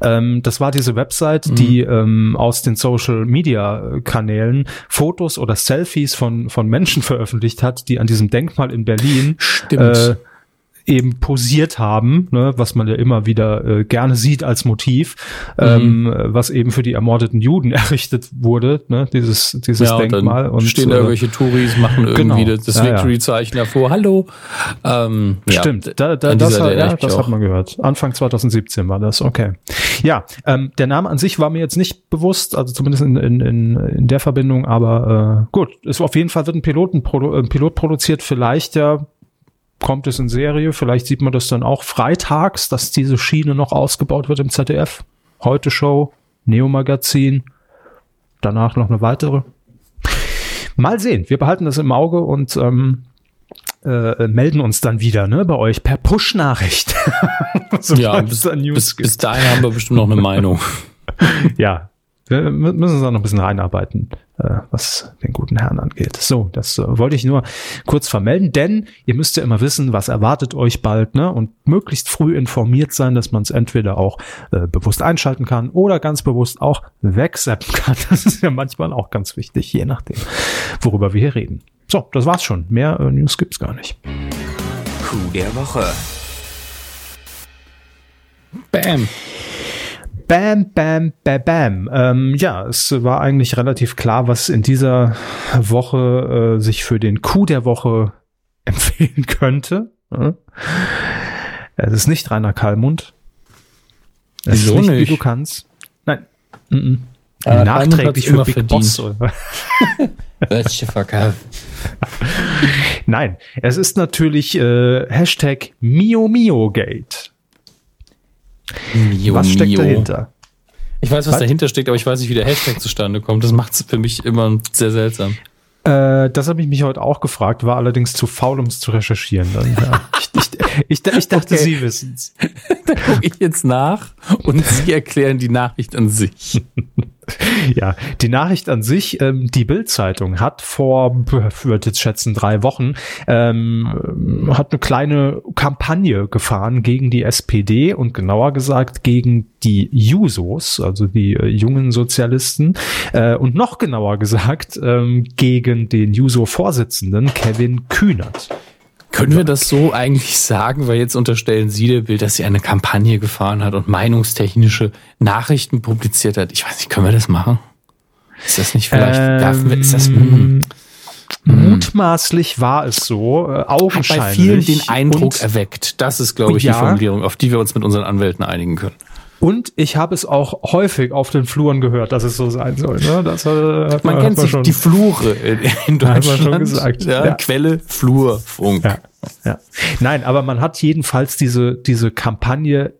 Ähm, das war diese Website, mhm. die ähm, aus den Social Media Kanälen Fotos oder Selfies von, von Menschen veröffentlicht hat, die an diesem Denkmal in Berlin Stimmt. Äh, eben posiert haben, ne, was man ja immer wieder äh, gerne sieht als Motiv, mhm. ähm, was eben für die ermordeten Juden errichtet wurde, ne, dieses, dieses ja, Denkmal. Und, und stehen da äh, irgendwelche Touris, machen irgendwie genau. das, Victory-Zeichen ja. davor. Hallo. Ähm, Stimmt, da, da, das, hat, ja, das hat man gehört. Anfang 2017 war das, okay. Ja, ähm, der Name an sich war mir jetzt nicht bewusst, also zumindest in, in, in, in der Verbindung, aber äh, gut, es auf jeden Fall wird ein Piloten, ein Pilot produziert, vielleicht ja kommt es in Serie. Vielleicht sieht man das dann auch freitags, dass diese Schiene noch ausgebaut wird im ZDF. Heute Show, Neo Magazin, danach noch eine weitere. Mal sehen. Wir behalten das im Auge und ähm, äh, melden uns dann wieder ne, bei euch per Push-Nachricht. ja, bis, bis, bis dahin haben wir bestimmt noch eine Meinung. ja, wir müssen uns auch noch ein bisschen reinarbeiten, was den guten Herrn angeht. So, das äh, wollte ich nur kurz vermelden, denn ihr müsst ja immer wissen, was erwartet euch bald, ne? Und möglichst früh informiert sein, dass man es entweder auch äh, bewusst einschalten kann oder ganz bewusst auch wegseppen kann. Das ist ja manchmal auch ganz wichtig, je nachdem, worüber wir hier reden. So, das war's schon. Mehr äh, News gibt's gar nicht. Coup der Woche. Bam. Bam, bam, bam, bam. Ähm, ja, es war eigentlich relativ klar, was in dieser Woche äh, sich für den Coup der Woche empfehlen könnte. Es ist nicht Rainer Kallmund. Es Wieso ist nicht, nicht, wie du kannst. Nein. Mm -mm. Äh, Nachträglich für Big verdient. Boss. Nein, es ist natürlich äh, Hashtag Mio Mio was steckt Mio. dahinter? Ich weiß, was, was, dahinter steckt, aber ich weiß nicht, wie der Hashtag zustande kommt. Das macht es für mich immer sehr seltsam. Äh, das habe ich mich heute auch gefragt, war allerdings zu faul, um es zu recherchieren. Dann, ja. ich, ich, ich, ich, dachte, okay. Sie wissen es. da gucke ich jetzt nach und Sie erklären die Nachricht an sich. ja, die Nachricht an sich, ähm, die Bild-Zeitung hat vor, würde jetzt schätzen, drei Wochen, ähm, hat eine kleine Kampagne gefahren gegen die SPD und genauer gesagt gegen die Jusos, also die äh, jungen Sozialisten, äh, und noch genauer gesagt ähm, gegen den Juso-Vorsitzenden Kevin Kühnert. Können wir das so eigentlich sagen, weil jetzt unterstellen Sie der Bild, dass sie eine Kampagne gefahren hat und meinungstechnische Nachrichten publiziert hat? Ich weiß nicht, können wir das machen? Ist das nicht vielleicht, ähm, darf, ist das, hm, hm. Mutmaßlich war es so, äh, augenscheinlich. Hat bei vielen den Eindruck und, erweckt. Das ist, glaube ich, ja, die Formulierung, auf die wir uns mit unseren Anwälten einigen können. Und ich habe es auch häufig auf den Fluren gehört, dass es so sein soll. Ne? Das, äh, man, man kennt sich schon, die Flure in, in Deutschland. Hat schon gesagt. Ja, ja. Quelle Flurfunk. Ja, ja. Nein, aber man hat jedenfalls diese, diese Kampagne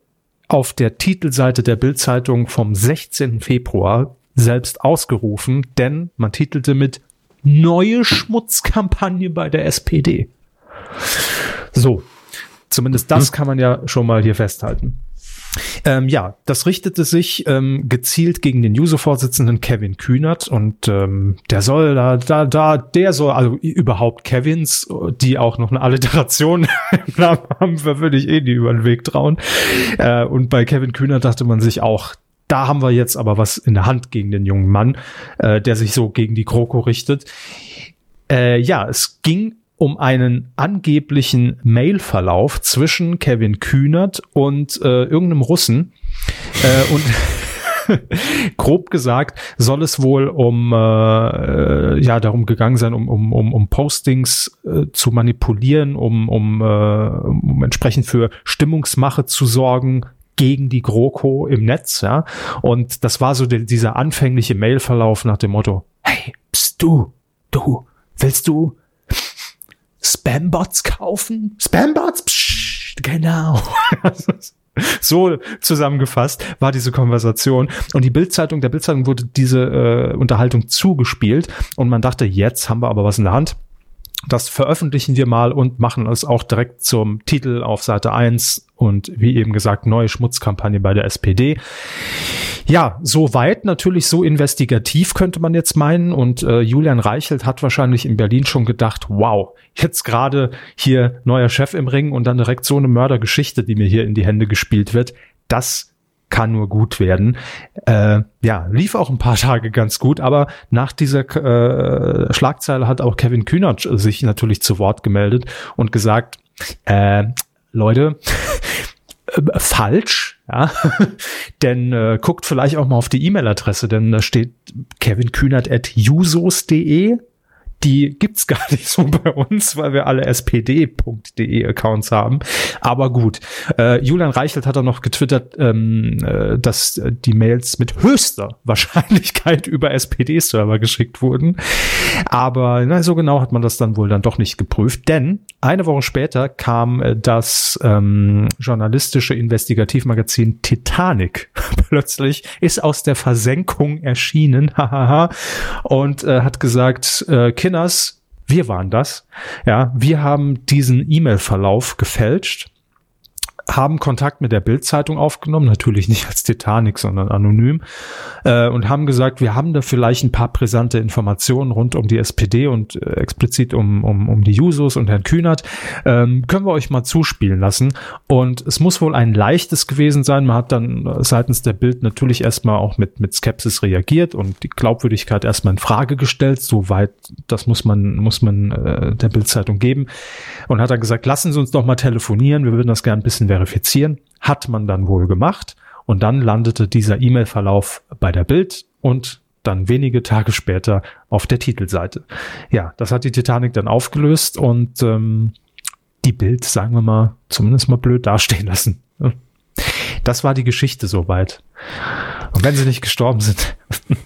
auf der Titelseite der Bildzeitung vom 16. Februar selbst ausgerufen, denn man titelte mit Neue Schmutzkampagne bei der SPD. So, zumindest das hm. kann man ja schon mal hier festhalten. Ähm, ja, das richtete sich ähm, gezielt gegen den User-Vorsitzenden Kevin Kühnert und ähm, der soll da, da, da, der soll, also überhaupt Kevins, die auch noch eine Alliteration im Namen haben, würde ich eh nie über den Weg trauen. Äh, und bei Kevin Kühnert dachte man sich auch, da haben wir jetzt aber was in der Hand gegen den jungen Mann, äh, der sich so gegen die Kroko richtet. Äh, ja, es ging um einen angeblichen Mailverlauf zwischen Kevin Kühnert und äh, irgendeinem Russen. äh, und grob gesagt soll es wohl um äh, ja darum gegangen sein, um um um, um Postings äh, zu manipulieren, um um, äh, um entsprechend für Stimmungsmache zu sorgen gegen die GroKo im Netz, ja. Und das war so die, dieser anfängliche Mailverlauf nach dem Motto: Hey, bist du, du, willst du Spambots kaufen? Spambots? Psst, genau. so zusammengefasst war diese Konversation. Und die Bildzeitung, der Bildzeitung wurde diese äh, Unterhaltung zugespielt und man dachte, jetzt haben wir aber was in der Hand. Das veröffentlichen wir mal und machen es auch direkt zum Titel auf Seite 1 und wie eben gesagt, neue Schmutzkampagne bei der SPD. Ja, so weit natürlich so investigativ könnte man jetzt meinen und äh, Julian Reichelt hat wahrscheinlich in Berlin schon gedacht, wow, jetzt gerade hier neuer Chef im Ring und dann direkt so eine Mördergeschichte, die mir hier in die Hände gespielt wird. Das kann nur gut werden. Äh, ja, lief auch ein paar Tage ganz gut, aber nach dieser äh, Schlagzeile hat auch Kevin Kühnert sich natürlich zu Wort gemeldet und gesagt, äh, Leute, falsch, ja, denn äh, guckt vielleicht auch mal auf die E-Mail-Adresse, denn da steht kevinkühnert at usos.de die gibt's gar nicht so bei uns, weil wir alle spd.de Accounts haben. Aber gut, äh, Julian Reichelt hat er noch getwittert, ähm, äh, dass die Mails mit höchster Wahrscheinlichkeit über SPD-Server geschickt wurden. Aber na, so genau hat man das dann wohl dann doch nicht geprüft, denn eine Woche später kam äh, das ähm, journalistische Investigativmagazin Titanic plötzlich ist aus der Versenkung erschienen, hahaha, und äh, hat gesagt, äh, Kinders, wir waren das. Ja, wir haben diesen E-Mail-Verlauf gefälscht haben Kontakt mit der Bildzeitung aufgenommen, natürlich nicht als Titanic, sondern anonym, äh, und haben gesagt, wir haben da vielleicht ein paar brisante Informationen rund um die SPD und äh, explizit um, um, um die Jusos und Herrn Kühnert. Ähm, können wir euch mal zuspielen lassen. Und es muss wohl ein leichtes gewesen sein. Man hat dann seitens der Bild natürlich erstmal auch mit, mit Skepsis reagiert und die Glaubwürdigkeit erstmal in Frage gestellt. Soweit, das muss man, muss man äh, der Bildzeitung geben. Und hat dann gesagt, lassen Sie uns doch mal telefonieren. Wir würden das gerne ein bisschen verifizieren. Hat man dann wohl gemacht. Und dann landete dieser E-Mail-Verlauf bei der Bild und dann wenige Tage später auf der Titelseite. Ja, das hat die Titanic dann aufgelöst und ähm, die Bild, sagen wir mal, zumindest mal blöd dastehen lassen. Das war die Geschichte soweit. Und wenn sie nicht gestorben sind.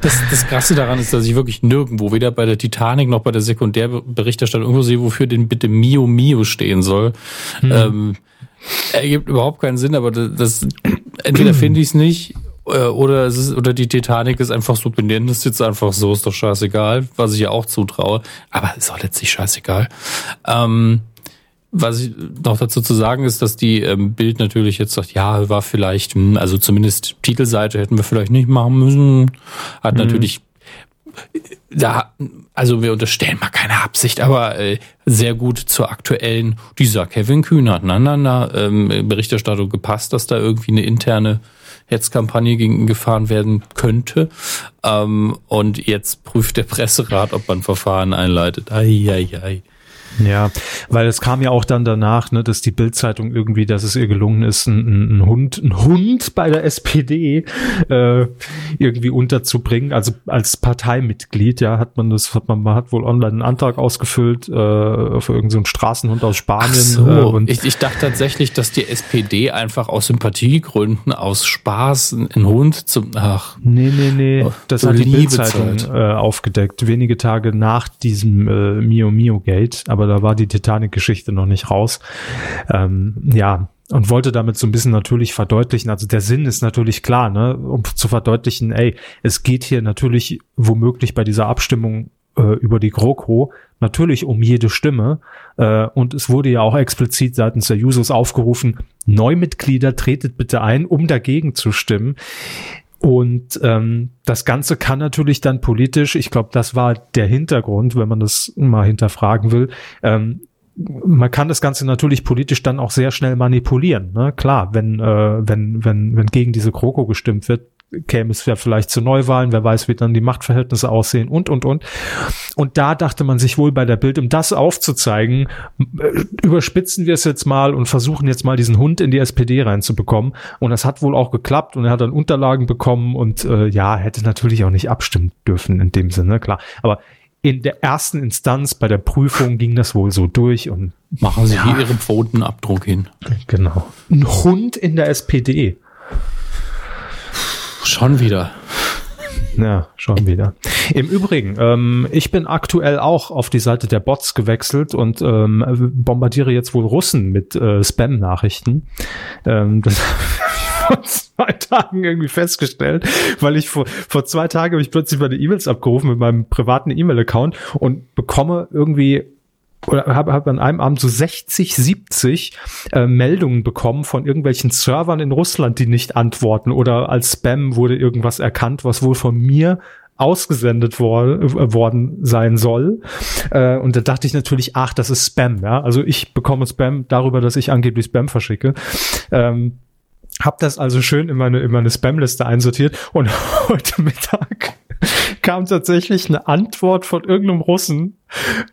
Das, das Krasse daran ist, dass ich wirklich nirgendwo, weder bei der Titanic noch bei der Sekundärberichterstattung, irgendwo sehe, wofür denn bitte Mio Mio stehen soll. Hm. Ähm, ergibt überhaupt keinen Sinn, aber das, das entweder finde ich es nicht äh, oder es ist, oder die Titanic ist einfach so benannt, ist jetzt einfach so, ist doch scheißegal, was ich ja auch zutraue. Aber ist auch letztlich scheißegal. Ähm, was ich noch dazu zu sagen ist, dass die ähm, Bild natürlich jetzt sagt, ja, war vielleicht, hm, also zumindest Titelseite hätten wir vielleicht nicht machen müssen. Hat mhm. natürlich da, also wir unterstellen mal keine Absicht, aber äh, sehr gut zur aktuellen, dieser Kevin Kühner, na, na, na, ähm, Berichterstattung gepasst, dass da irgendwie eine interne Hetzkampagne gegen gefahren werden könnte. Ähm, und jetzt prüft der Presserat, ob man Verfahren einleitet. Ei, ei, ei. Ja, weil es kam ja auch dann danach, ne, dass die Bildzeitung irgendwie, dass es ihr gelungen ist, einen, einen Hund, einen Hund bei der SPD äh, irgendwie unterzubringen. Also als Parteimitglied, ja, hat man das, hat man, man hat wohl online einen Antrag ausgefüllt äh, für irgendeinen so Straßenhund aus Spanien. So, äh, und ich, ich dachte tatsächlich, dass die SPD einfach aus Sympathiegründen, aus Spaß einen Hund zum. Ach. Nee, nee, nee. Oh, das hat die Bildzeitung äh, aufgedeckt, wenige Tage nach diesem äh, Mio Mio Gate. Aber aber da war die Titanic-Geschichte noch nicht raus. Ähm, ja, und wollte damit so ein bisschen natürlich verdeutlichen, also der Sinn ist natürlich klar, ne, um zu verdeutlichen, ey, es geht hier natürlich womöglich bei dieser Abstimmung äh, über die GroKo natürlich um jede Stimme äh, und es wurde ja auch explizit seitens der Users aufgerufen, Neumitglieder tretet bitte ein, um dagegen zu stimmen. Und ähm, das Ganze kann natürlich dann politisch, ich glaube, das war der Hintergrund, wenn man das mal hinterfragen will, ähm, man kann das Ganze natürlich politisch dann auch sehr schnell manipulieren. Ne? Klar, wenn, äh, wenn, wenn, wenn gegen diese Kroko gestimmt wird, käme es ja vielleicht zu Neuwahlen, wer weiß, wie dann die Machtverhältnisse aussehen und, und, und. Und da dachte man sich wohl bei der Bild, um das aufzuzeigen, äh, überspitzen wir es jetzt mal und versuchen jetzt mal diesen Hund in die SPD reinzubekommen. Und das hat wohl auch geklappt und er hat dann Unterlagen bekommen und äh, ja, hätte natürlich auch nicht abstimmen dürfen in dem Sinne, klar. Aber in der ersten Instanz bei der Prüfung ging das wohl so durch und machen Sie ja, hier Ihren Pfotenabdruck hin. Genau. Ein Hund in der SPD. Schon wieder. Ja, schon wieder. Im Übrigen, ähm, ich bin aktuell auch auf die Seite der Bots gewechselt und ähm, bombardiere jetzt wohl Russen mit äh, Spam-Nachrichten. Ähm, das vor zwei Tagen irgendwie festgestellt, weil ich vor, vor zwei Tagen habe ich plötzlich meine E-Mails abgerufen mit meinem privaten E-Mail-Account und bekomme irgendwie oder habe hab an einem Abend so 60, 70 äh, Meldungen bekommen von irgendwelchen Servern in Russland, die nicht antworten oder als Spam wurde irgendwas erkannt, was wohl von mir ausgesendet wor äh, worden sein soll. Äh, und da dachte ich natürlich, ach, das ist Spam. Ja? Also ich bekomme Spam darüber, dass ich angeblich Spam verschicke. Ähm, hab das also schön in meine, in meine Spam-Liste einsortiert und heute Mittag kam tatsächlich eine Antwort von irgendeinem Russen.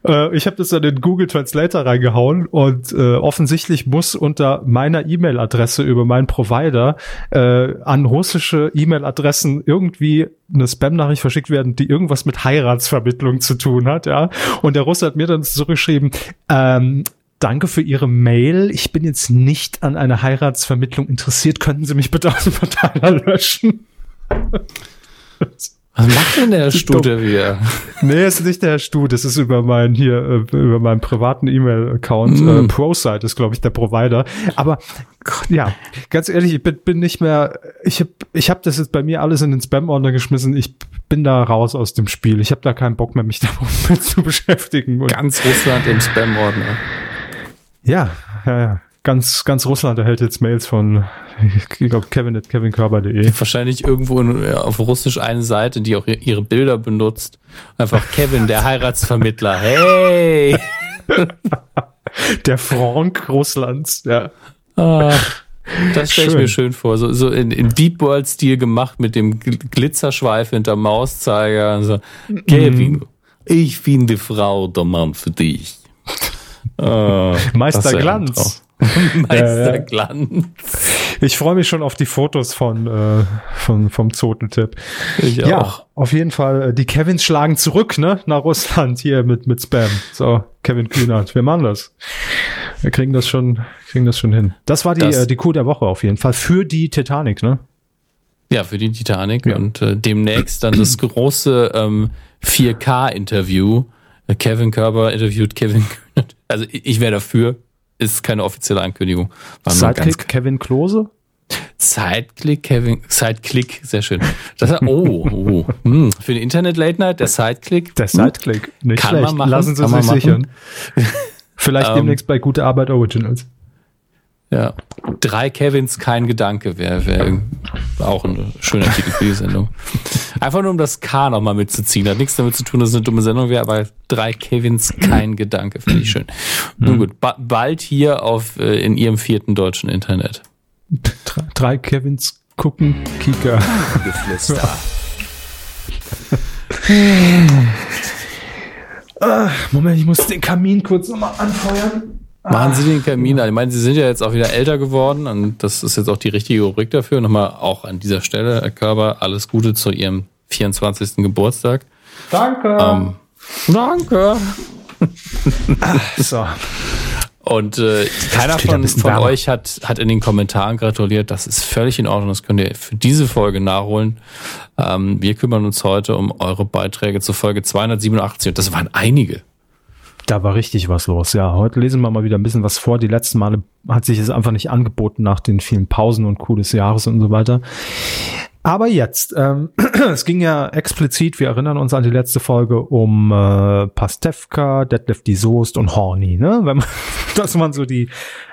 Äh, ich habe das dann in Google Translator reingehauen und äh, offensichtlich muss unter meiner E-Mail-Adresse über meinen Provider äh, an russische E-Mail-Adressen irgendwie eine Spam-Nachricht verschickt werden, die irgendwas mit Heiratsvermittlung zu tun hat, ja. Und der Russe hat mir dann zurückgeschrieben, ähm, Danke für Ihre Mail. Ich bin jetzt nicht an einer Heiratsvermittlung interessiert. Könnten Sie mich bitte aus dem Verteiler löschen? Was macht denn der Stute wieder? Nee, ist nicht der Stute, es ist über meinen hier, äh, über meinen privaten E-Mail-Account. Mm. Äh, ProSite ist, glaube ich, der Provider. Aber ja, ganz ehrlich, ich bin, bin nicht mehr, ich habe ich hab das jetzt bei mir alles in den Spam-Ordner geschmissen. Ich bin da raus aus dem Spiel. Ich habe da keinen Bock mehr, mich damit zu beschäftigen. Und Ganz Russland im Spam-Ordner. Ja, ja, ja ganz, ganz Russland erhält jetzt Mails von, ich glaube, Kevin at kevinkörber.de. Wahrscheinlich irgendwo in, auf Russisch eine Seite, die auch ihre Bilder benutzt. Einfach Kevin, der Heiratsvermittler. Hey! der Frank Russlands, ja. Ah, das stelle ich mir schön vor. So, so in, in Deep World-Stil gemacht mit dem Glitzerschweif hinter Mauszeiger. So, Kevin, mm. ich finde Frau der Mann für dich. Uh, Meister Glanz. Meisterglanz. ich freue mich schon auf die Fotos von, äh, von vom Zotentipp. Ich ja, auch. auf jeden Fall. Äh, die Kevins schlagen zurück, ne, nach Russland hier mit mit Spam. So, Kevin Kühnert, wir machen das. Wir kriegen das schon, kriegen das schon hin. Das war die das, äh, die Coup der Woche auf jeden Fall für die Titanic, ne? Ja, für die Titanic ja. und äh, demnächst dann das große ähm, 4K-Interview. Äh, Kevin Körber interviewt Kevin Kühnert. Also ich, ich wäre dafür ist keine offizielle Ankündigung. War Sidekick Kevin Klose? Sideclick Kevin, Sideclick, sehr schön. Das, oh, oh. Hm, für den Internet Late Night, der Sideclick. Der Sideclick, nicht kann schlecht. Man machen, Lassen Sie sich sichern. Vielleicht ähm, demnächst bei Gute Arbeit Originals. Ja. Drei Kevins, kein Gedanke wäre wär auch ein schöner Titel für die Sendung. Einfach nur um das K nochmal mitzuziehen. Hat nichts damit zu tun, dass es eine dumme Sendung wäre, aber drei Kevins, kein Gedanke, finde ich schön. Mhm. Nun gut, ba bald hier auf äh, in ihrem vierten deutschen Internet. Drei, drei Kevins gucken, Kika. Geflüster. ah, Moment, ich muss den Kamin kurz nochmal anfeuern. Machen Sie den Kamin an. Ich meine, Sie sind ja jetzt auch wieder älter geworden und das ist jetzt auch die richtige Rubrik dafür. Nochmal auch an dieser Stelle, Herr Körber, alles Gute zu Ihrem 24. Geburtstag. Danke. Ähm, danke. Ach, so. Und äh, keiner von, von euch hat, hat in den Kommentaren gratuliert. Das ist völlig in Ordnung. Das könnt ihr für diese Folge nachholen. Ähm, wir kümmern uns heute um eure Beiträge zur Folge 287. Und das waren einige. Da war richtig was los. Ja, heute lesen wir mal wieder ein bisschen was vor. Die letzten Male hat sich es einfach nicht angeboten nach den vielen Pausen und Coup des Jahres und so weiter. Aber jetzt, ähm, es ging ja explizit, wir erinnern uns an die letzte Folge um äh, Pastewka, Detlef die Soest und Horny, ne? Wenn man, das waren so die,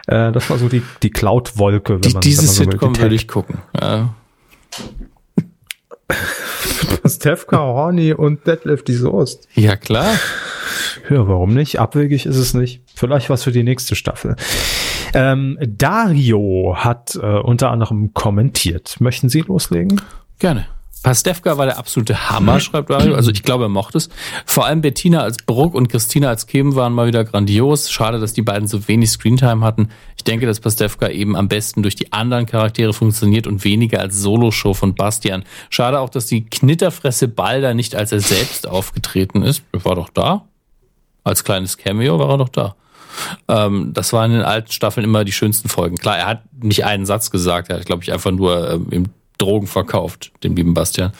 äh, das war so die die Cloud-Wolke. Wenn die, man, diese wenn man so Sitcom würde ich gucken. Ja. Pastewka, Horny und Detlef die Soest. Ja klar. Ja, warum nicht? Abwegig ist es nicht. Vielleicht was für die nächste Staffel. Ähm, Dario hat äh, unter anderem kommentiert. Möchten Sie loslegen? Gerne. Pastewka war der absolute Hammer, schreibt Mario. Also ich glaube, er mochte es. Vor allem Bettina als Bruck und Christina als Kim waren mal wieder grandios. Schade, dass die beiden so wenig Screentime hatten. Ich denke, dass Pastewka eben am besten durch die anderen Charaktere funktioniert und weniger als Soloshow von Bastian. Schade auch, dass die Knitterfresse Balder nicht als er selbst aufgetreten ist. Er war doch da. Als kleines Cameo war er doch da. Ähm, das waren in den alten Staffeln immer die schönsten Folgen. Klar, er hat nicht einen Satz gesagt, er hat, glaube ich, einfach nur ähm, im Drogen verkauft, dem lieben Bastian.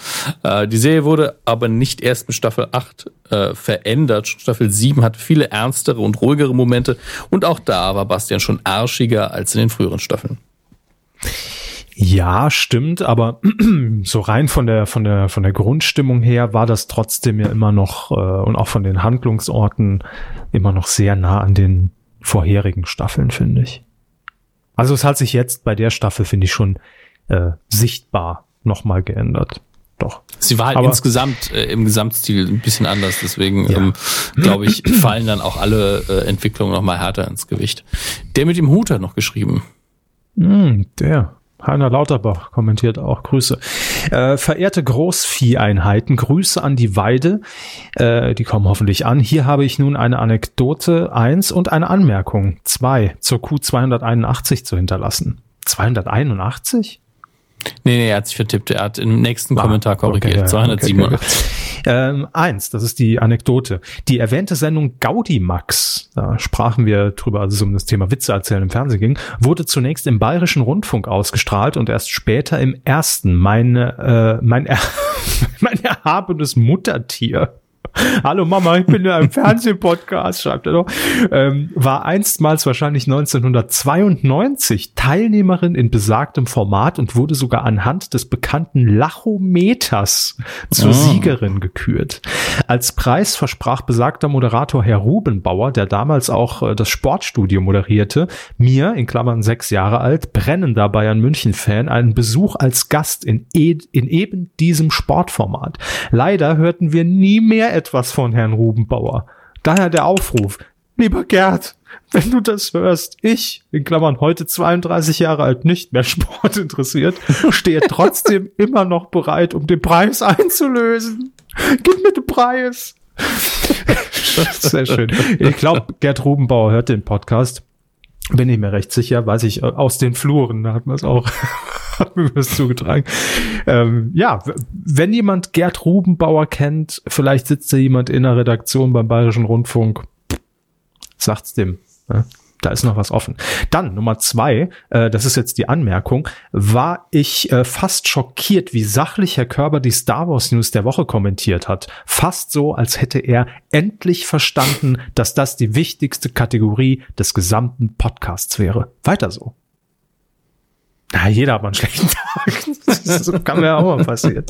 Äh, die Serie wurde aber nicht erst mit Staffel 8 äh, verändert. Staffel 7 hat viele ernstere und ruhigere Momente und auch da war Bastian schon arschiger als in den früheren Staffeln. Ja, stimmt, aber so rein von der von der von der Grundstimmung her war das trotzdem ja immer noch äh, und auch von den Handlungsorten immer noch sehr nah an den vorherigen Staffeln, finde ich. Also es hat sich jetzt bei der Staffel finde ich schon äh, sichtbar nochmal geändert. Doch. Sie war halt Aber, insgesamt äh, im Gesamtstil ein bisschen anders, deswegen ja. ähm, glaube ich, fallen dann auch alle äh, Entwicklungen nochmal härter ins Gewicht. Der mit dem Hut hat noch geschrieben. Mm, der. Heiner Lauterbach kommentiert auch Grüße. Äh, verehrte Großvieheinheiten, Grüße an die Weide. Äh, die kommen hoffentlich an. Hier habe ich nun eine Anekdote eins und eine Anmerkung zwei zur Q281 zu hinterlassen. 281? Nee, nee, er hat sich vertippt. Er hat im nächsten ah, Kommentar korrigiert. Okay, ja, 287. Okay, ähm, eins, das ist die Anekdote. Die erwähnte Sendung Gaudimax, da sprachen wir drüber, als es um das Thema Witze erzählen im Fernsehen ging, wurde zunächst im Bayerischen Rundfunk ausgestrahlt und erst später im ersten. Meine, äh, mein, er mein erhabenes Muttertier Hallo Mama, ich bin in einem Fernsehpodcast, schreibt er doch. Ähm, war einstmals wahrscheinlich 1992 Teilnehmerin in besagtem Format und wurde sogar anhand des bekannten Lachometers zur oh. Siegerin gekürt. Als Preis versprach besagter Moderator Herr Rubenbauer, der damals auch äh, das Sportstudio moderierte, mir, in Klammern sechs Jahre alt, brennender Bayern München-Fan, einen Besuch als Gast in, e in eben diesem Sportformat. Leider hörten wir nie mehr etwas von Herrn Rubenbauer. Daher der Aufruf. Lieber Gerd, wenn du das hörst, ich, in Klammern heute 32 Jahre alt, nicht mehr Sport interessiert, stehe trotzdem immer noch bereit, um den Preis einzulösen. Gib mir den Preis. Sehr schön. Ich glaube, Gerd Rubenbauer hört den Podcast. Bin ich mir recht sicher, weiß ich aus den Fluren, da hat man es auch hat mir das zugetragen. Ähm, ja, wenn jemand Gerd Rubenbauer kennt, vielleicht sitzt da jemand in der Redaktion beim Bayerischen Rundfunk, sagt's dem. Ne? da ist noch was offen. Dann Nummer zwei, äh, das ist jetzt die Anmerkung, war ich äh, fast schockiert, wie sachlich Herr Körber die Star Wars News der Woche kommentiert hat. Fast so, als hätte er endlich verstanden, dass das die wichtigste Kategorie des gesamten Podcasts wäre. Weiter so. Na, jeder hat mal einen schlechten Tag. Das kann mir ja auch mal passieren.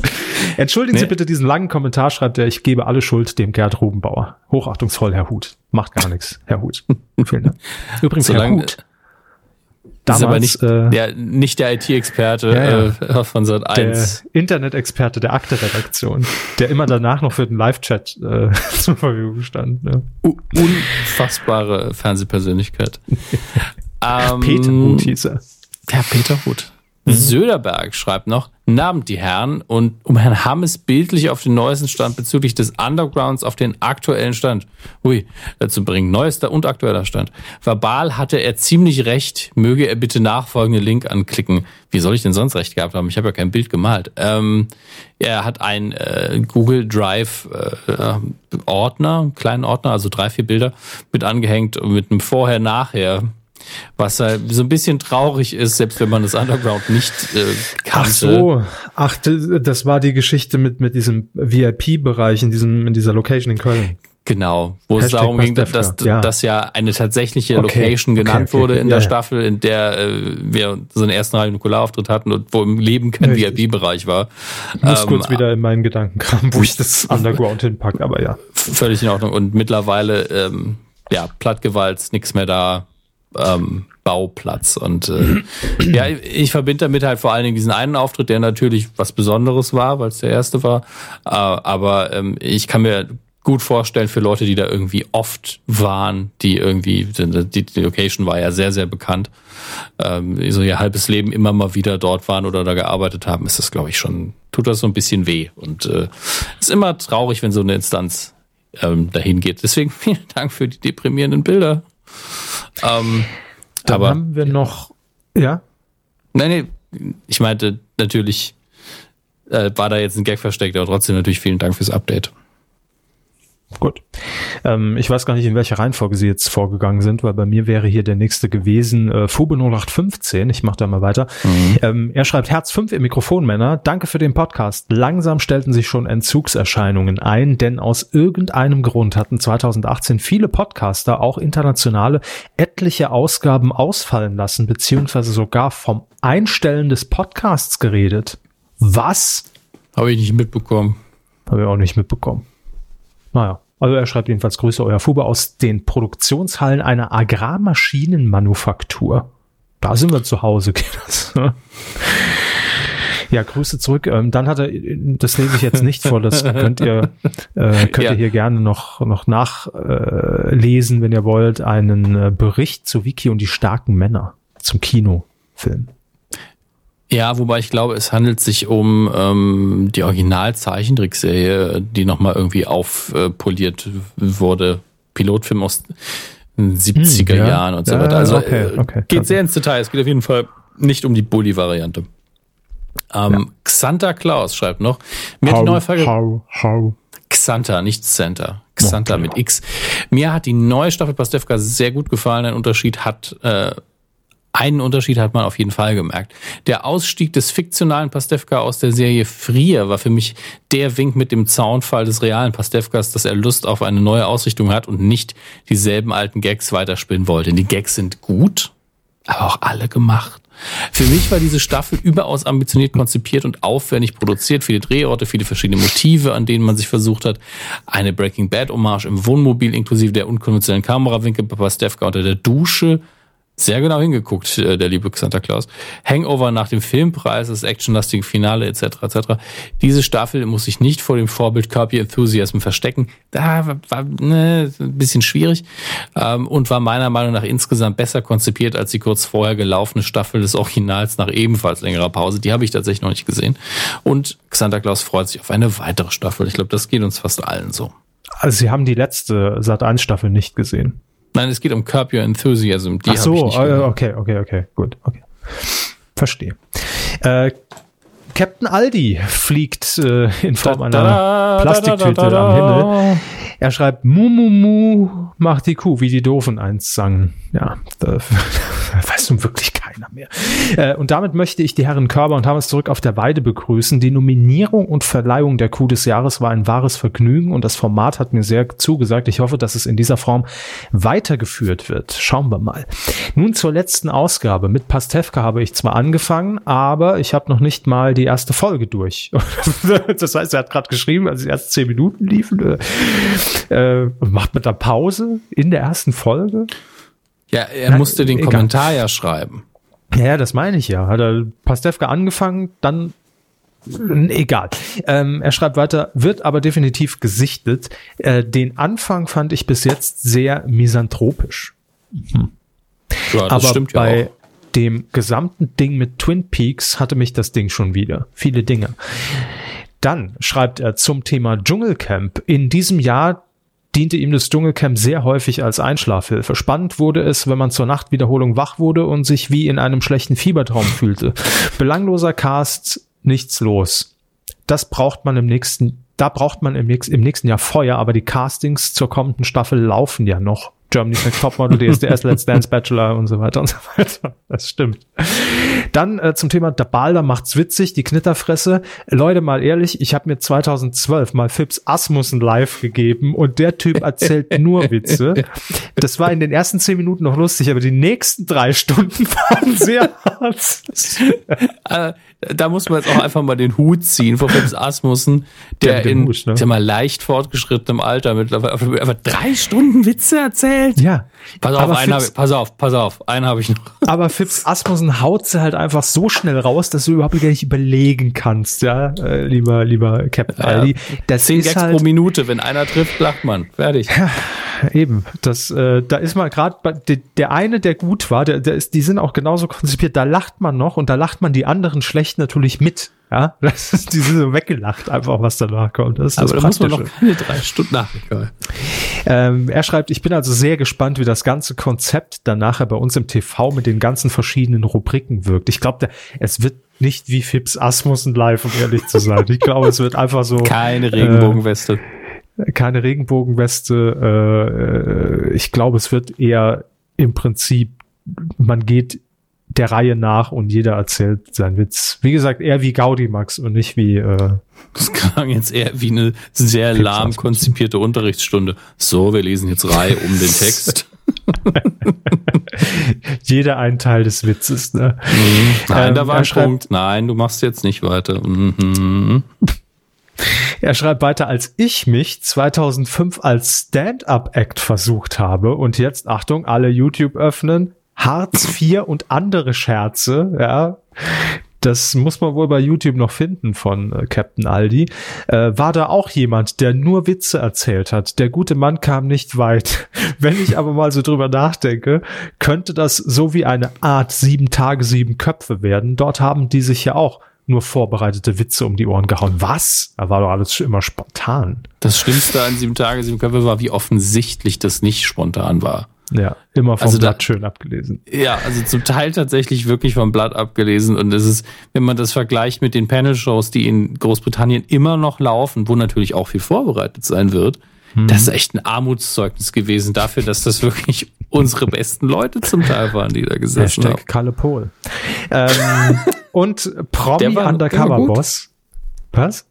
Entschuldigen nee. Sie bitte diesen langen Kommentar, schreibt er, ich gebe alle Schuld dem Gerd Rubenbauer. Hochachtungsvoll, Herr Hut. Macht gar nichts, Herr Hut. Vielen Dank. Übrigens, Solange, Herr Hut. Damals, ist aber nicht, äh, der, nicht der IT-Experte ja, ja. äh, von Sat 1. Der Internet-Experte der Akte-Redaktion, der immer danach noch für den Live-Chat äh, zur Verfügung stand. Ne? Unfassbare Fernsehpersönlichkeit. ähm, Peter Hut hieß er. Ja, Peter Hut. Mhm. Söderberg schreibt noch, Abend, die Herren, und um Herrn Hammes bildlich auf den neuesten Stand bezüglich des Undergrounds auf den aktuellen Stand, hui, dazu bringen, neuester und aktueller Stand. Verbal hatte er ziemlich recht, möge er bitte nachfolgende Link anklicken. Wie soll ich denn sonst recht gehabt haben? Ich habe ja kein Bild gemalt. Ähm, er hat ein äh, Google Drive äh, Ordner, kleinen Ordner, also drei, vier Bilder mit angehängt und mit einem Vorher-Nachher was halt so ein bisschen traurig ist, selbst wenn man das Underground nicht äh, kannte. Ach so, ach, das war die Geschichte mit, mit diesem VIP-Bereich in diesem, in dieser Location in Köln. Genau, wo Hashtag es darum ging, dass, dass, ja. dass ja eine tatsächliche okay. Location genannt okay, okay, wurde in der ja, Staffel, in der äh, wir so einen ersten Radio Nukularauftritt hatten und wo im Leben kein VIP-Bereich war. Ich muss ähm, kurz wieder in meinen Gedanken kramen, wo ich das Underground hinpacke, aber ja. Völlig in Ordnung. Und mittlerweile, ähm, ja, Plattgewalt, nichts mehr da, ähm, Bauplatz. Und äh, ja, ich verbinde damit halt vor allen Dingen diesen einen Auftritt, der natürlich was Besonderes war, weil es der erste war. Äh, aber ähm, ich kann mir gut vorstellen für Leute, die da irgendwie oft waren, die irgendwie, die, die Location war ja sehr, sehr bekannt, ähm, so ihr halbes Leben immer mal wieder dort waren oder da gearbeitet haben, ist das, glaube ich, schon, tut das so ein bisschen weh. Und äh, ist immer traurig, wenn so eine Instanz ähm, dahin geht. Deswegen vielen Dank für die deprimierenden Bilder. Ähm, Dann aber, haben wir noch, ja? Nein, nee, ich meinte natürlich, äh, war da jetzt ein Gag versteckt, aber trotzdem natürlich vielen Dank fürs Update. Gut. Ähm, ich weiß gar nicht, in welcher Reihenfolge Sie jetzt vorgegangen sind, weil bei mir wäre hier der nächste gewesen, äh, Fube 0815. Ich mache da mal weiter. Mhm. Ähm, er schreibt Herz 5 im Mikrofonmänner. Danke für den Podcast. Langsam stellten sich schon Entzugserscheinungen ein, denn aus irgendeinem Grund hatten 2018 viele Podcaster, auch internationale, etliche Ausgaben ausfallen lassen, beziehungsweise sogar vom Einstellen des Podcasts geredet. Was? Habe ich nicht mitbekommen. Habe ich auch nicht mitbekommen. Naja, also er schreibt jedenfalls Grüße euer Fube aus den Produktionshallen einer Agrarmaschinenmanufaktur. Da sind wir zu Hause? Ja, Grüße zurück. Ähm, dann hat er, das lese ich jetzt nicht vor, das könnt ihr, äh, könnt ja. ihr hier gerne noch, noch nachlesen, äh, wenn ihr wollt, einen äh, Bericht zu Wiki und die starken Männer zum Kinofilm. Ja, wobei ich glaube, es handelt sich um ähm, die Original-Zeichentrickserie, die nochmal irgendwie aufpoliert wurde. Pilotfilm aus den 70er hm, ja. Jahren und so ja, weiter. Also okay, äh, okay, geht sehr ins Detail. Es geht auf jeden Fall nicht um die Bully-Variante. Ähm, ja. Xanta Claus schreibt noch. Mir how, hat die neue Folge. How, how. Xanta, nicht Center. Xanta okay. mit X. Mir hat die neue Staffel Pastewka sehr gut gefallen. Ein Unterschied hat äh, einen Unterschied hat man auf jeden Fall gemerkt. Der Ausstieg des fiktionalen Pastewka aus der Serie Frier war für mich der Wink mit dem Zaunfall des realen Pastewkas, dass er Lust auf eine neue Ausrichtung hat und nicht dieselben alten Gags weiterspinnen wollte. Die Gags sind gut, aber auch alle gemacht. Für mich war diese Staffel überaus ambitioniert konzipiert und aufwendig produziert. Viele Drehorte, viele verschiedene Motive, an denen man sich versucht hat. Eine Breaking Bad Hommage im Wohnmobil inklusive der unkonventionellen Kamerawinkel bei Pastewka unter der Dusche sehr genau hingeguckt, äh, der liebe Santa Claus. Hangover nach dem Filmpreis, das actionlastige Finale etc. etc. Diese Staffel muss sich nicht vor dem Vorbild Curb Enthusiasm verstecken. Da war, war ne, ein bisschen schwierig ähm, und war meiner Meinung nach insgesamt besser konzipiert als die kurz vorher gelaufene Staffel des Originals nach ebenfalls längerer Pause. Die habe ich tatsächlich noch nicht gesehen. Und Santa Claus freut sich auf eine weitere Staffel. Ich glaube, das geht uns fast allen so. Also Sie haben die letzte Sat 1 Staffel nicht gesehen. Nein, es geht um Curb Your Enthusiasm. Die Ach so, okay, okay, okay, gut, okay. Verstehe. Äh, Captain Aldi fliegt äh, in Form einer Plastiktüte am Himmel. Er schreibt Mu Mu Mu macht die Kuh, wie die Doofen eins sangen. Ja, da weiß nun wirklich keiner mehr. Äh, und damit möchte ich die Herren Körber und Thomas zurück auf der Weide begrüßen. Die Nominierung und Verleihung der Kuh des Jahres war ein wahres Vergnügen und das Format hat mir sehr zugesagt. Ich hoffe, dass es in dieser Form weitergeführt wird. Schauen wir mal. Nun zur letzten Ausgabe. Mit Pastewka habe ich zwar angefangen, aber ich habe noch nicht mal die erste Folge durch. das heißt, er hat gerade geschrieben, als die ersten zehn Minuten liefen. Äh, macht man da Pause in der ersten Folge? Ja, er Na, musste den egal. Kommentar ja schreiben. Ja, das meine ich ja. Hat er Pastewka angefangen, dann egal. Ähm, er schreibt weiter, wird aber definitiv gesichtet. Äh, den Anfang fand ich bis jetzt sehr misanthropisch. Hm. Ja, aber ja bei auch. dem gesamten Ding mit Twin Peaks hatte mich das Ding schon wieder. Viele Dinge. Dann schreibt er zum Thema Dschungelcamp. In diesem Jahr diente ihm das Dschungelcamp sehr häufig als Einschlafhilfe. Spannend wurde es, wenn man zur Nachtwiederholung wach wurde und sich wie in einem schlechten Fiebertraum fühlte. Belangloser Cast, nichts los. Das braucht man im nächsten, da braucht man im, im nächsten Jahr Feuer, aber die Castings zur kommenden Staffel laufen ja noch. Germany's Next Topmodel, DSDS, Let's Dance Bachelor und so weiter und so weiter. Das stimmt. Dann äh, zum Thema der Balder macht's witzig, die Knitterfresse. Leute, mal ehrlich, ich habe mir 2012 mal Phipps Asmussen live gegeben und der Typ erzählt nur Witze. Das war in den ersten zehn Minuten noch lustig, aber die nächsten drei Stunden waren sehr hart. Äh, da muss man jetzt auch einfach mal den Hut ziehen vor Phipps Asmussen, der in Hut, ne? mal, leicht fortgeschrittenem Alter mittlerweile aber drei Stunden Witze erzählt erzählt? Ja. Pass auf, einen hab, pass auf, pass auf, einen habe ich noch. Aber Fips Asmussen haut sie halt einfach so schnell raus, dass du überhaupt gar nicht überlegen kannst, ja, äh, lieber, lieber Captain ja, Aldi. Das Zehn Gags halt, pro Minute, wenn einer trifft, lacht man. Fertig. Ja, eben. Das, äh, da ist man gerade der, der eine, der gut war, der, der ist, die sind auch genauso konzipiert, da lacht man noch und da lacht man die anderen schlecht natürlich mit. Ja, das ist, die sind so weggelacht, einfach was danach kommt. Das ist Aber das da muss man noch keine drei Stunden nachdenken. Ähm, er schreibt, ich bin also sehr gespannt, wie das ganze Konzept dann nachher bei uns im TV mit den ganzen verschiedenen Rubriken wirkt. Ich glaube, es wird nicht wie Fips Asmussen live, um ehrlich zu sein. Ich glaube, es wird einfach so. Keine Regenbogenweste. Äh, keine Regenbogenweste. Äh, ich glaube, es wird eher im Prinzip, man geht der Reihe nach und jeder erzählt seinen Witz. Wie gesagt, eher wie Gaudimax und nicht wie. Äh, das klang jetzt eher wie eine sehr lahm konzipierte Unterrichtsstunde. So, wir lesen jetzt Reihe um den Text. jeder ein Teil des Witzes. Ne? Mhm. Nein, ähm, da war ein Punkt. Nein, du machst jetzt nicht weiter. Mhm. Er schreibt weiter, als ich mich 2005 als Stand-up-Act versucht habe und jetzt, Achtung, alle YouTube öffnen, Hartz IV und andere Scherze, ja. Das muss man wohl bei YouTube noch finden von äh, Captain Aldi. Äh, war da auch jemand, der nur Witze erzählt hat. Der gute Mann kam nicht weit. Wenn ich aber mal so drüber nachdenke, könnte das so wie eine Art sieben Tage, sieben Köpfe werden. Dort haben die sich ja auch nur vorbereitete Witze um die Ohren gehauen. Was? Da war doch alles immer spontan. Das Schlimmste an sieben Tage, sieben Köpfe war, wie offensichtlich das nicht spontan war. Ja, immer vom also Blatt da, schön abgelesen. Ja, also zum Teil tatsächlich wirklich vom Blatt abgelesen. Und es ist, wenn man das vergleicht mit den Panel-Shows, die in Großbritannien immer noch laufen, wo natürlich auch viel vorbereitet sein wird, hm. das ist echt ein Armutszeugnis gewesen dafür, dass das wirklich unsere besten Leute zum Teil waren, die da gesessen Hashtag haben. Kalle Pohl. Ähm, und Promi war, Undercover Boss. Was?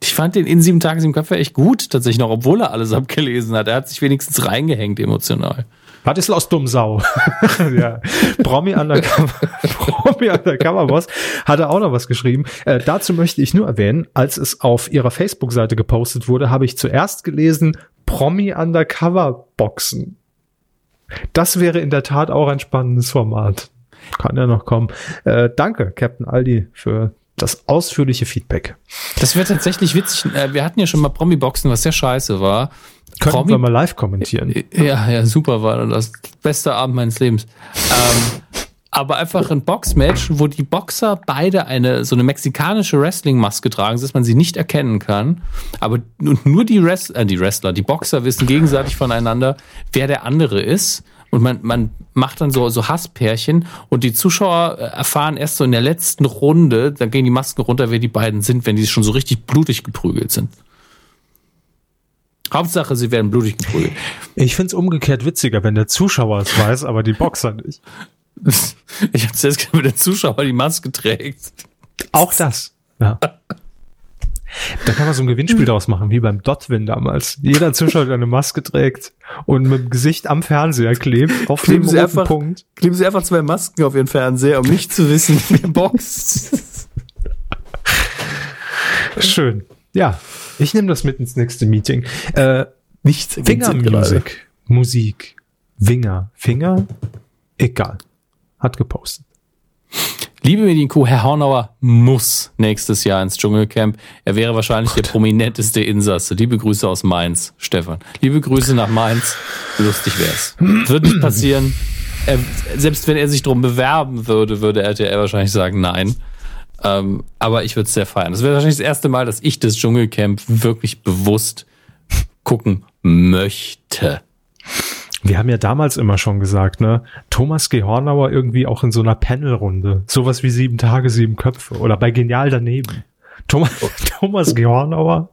Ich fand den in sieben Tagen, sieben Köpfe echt gut, tatsächlich noch, obwohl er alles abgelesen hat. Er hat sich wenigstens reingehängt emotional. Was ist aus Dummsau? ja. Promi Undercover, Promi Undercover Boss hatte auch noch was geschrieben. Äh, dazu möchte ich nur erwähnen, als es auf ihrer Facebook-Seite gepostet wurde, habe ich zuerst gelesen, Promi Undercover Boxen. Das wäre in der Tat auch ein spannendes Format. Kann ja noch kommen. Äh, danke, Captain Aldi, für das ausführliche Feedback. Das wäre tatsächlich witzig. Äh, wir hatten ja schon mal Promi-Boxen, was sehr scheiße war. Können Promi wir mal live kommentieren. Ja, ja, super war das beste Abend meines Lebens. ähm, aber einfach ein Boxmatch, wo die Boxer beide eine so eine mexikanische Wrestling-Maske tragen, dass man sie nicht erkennen kann. Aber nur die, Rest, äh, die Wrestler, die Boxer wissen gegenseitig voneinander, wer der andere ist. Und man, man macht dann so, so Hasspärchen und die Zuschauer äh, erfahren erst so in der letzten Runde, dann gehen die Masken runter, wer die beiden sind, wenn die schon so richtig blutig geprügelt sind. Hauptsache, sie werden blutig geprügelt. Ich find's umgekehrt witziger, wenn der Zuschauer es weiß, aber die Boxer nicht. Ich hab's jetzt wenn der Zuschauer die Maske trägt. Auch das. Ja. Da kann man so ein Gewinnspiel daraus machen, wie beim Dotwin damals. Jeder Zuschauer, der eine Maske trägt und mit dem Gesicht am Fernseher klebt, auf kleben dem sie einfach, Punkt. Kleben sie einfach zwei Masken auf ihren Fernseher, um nicht zu wissen, wer boxt. Schön. Ja, ich nehme das mit ins nächste Meeting. Äh, Nichts Finger Musik. Musik. Winger. Finger? Egal. Hat gepostet. Liebe Medienkuh, Herr Hornauer muss nächstes Jahr ins Dschungelcamp. Er wäre wahrscheinlich Gut. der prominenteste Insasse. Liebe Grüße aus Mainz, Stefan. Liebe Grüße nach Mainz. Lustig wär's. Wird nicht passieren. Er, selbst wenn er sich drum bewerben würde, würde RTL wahrscheinlich sagen nein. Ähm, aber ich würde es sehr feiern. Das wäre wahrscheinlich das erste Mal, dass ich das Dschungelcamp wirklich bewusst gucken möchte. Wir haben ja damals immer schon gesagt, ne, Thomas G. Hornauer irgendwie auch in so einer Panelrunde. Sowas wie sieben Tage, sieben Köpfe. Oder bei Genial daneben. Thomas, Thomas G. Hornauer.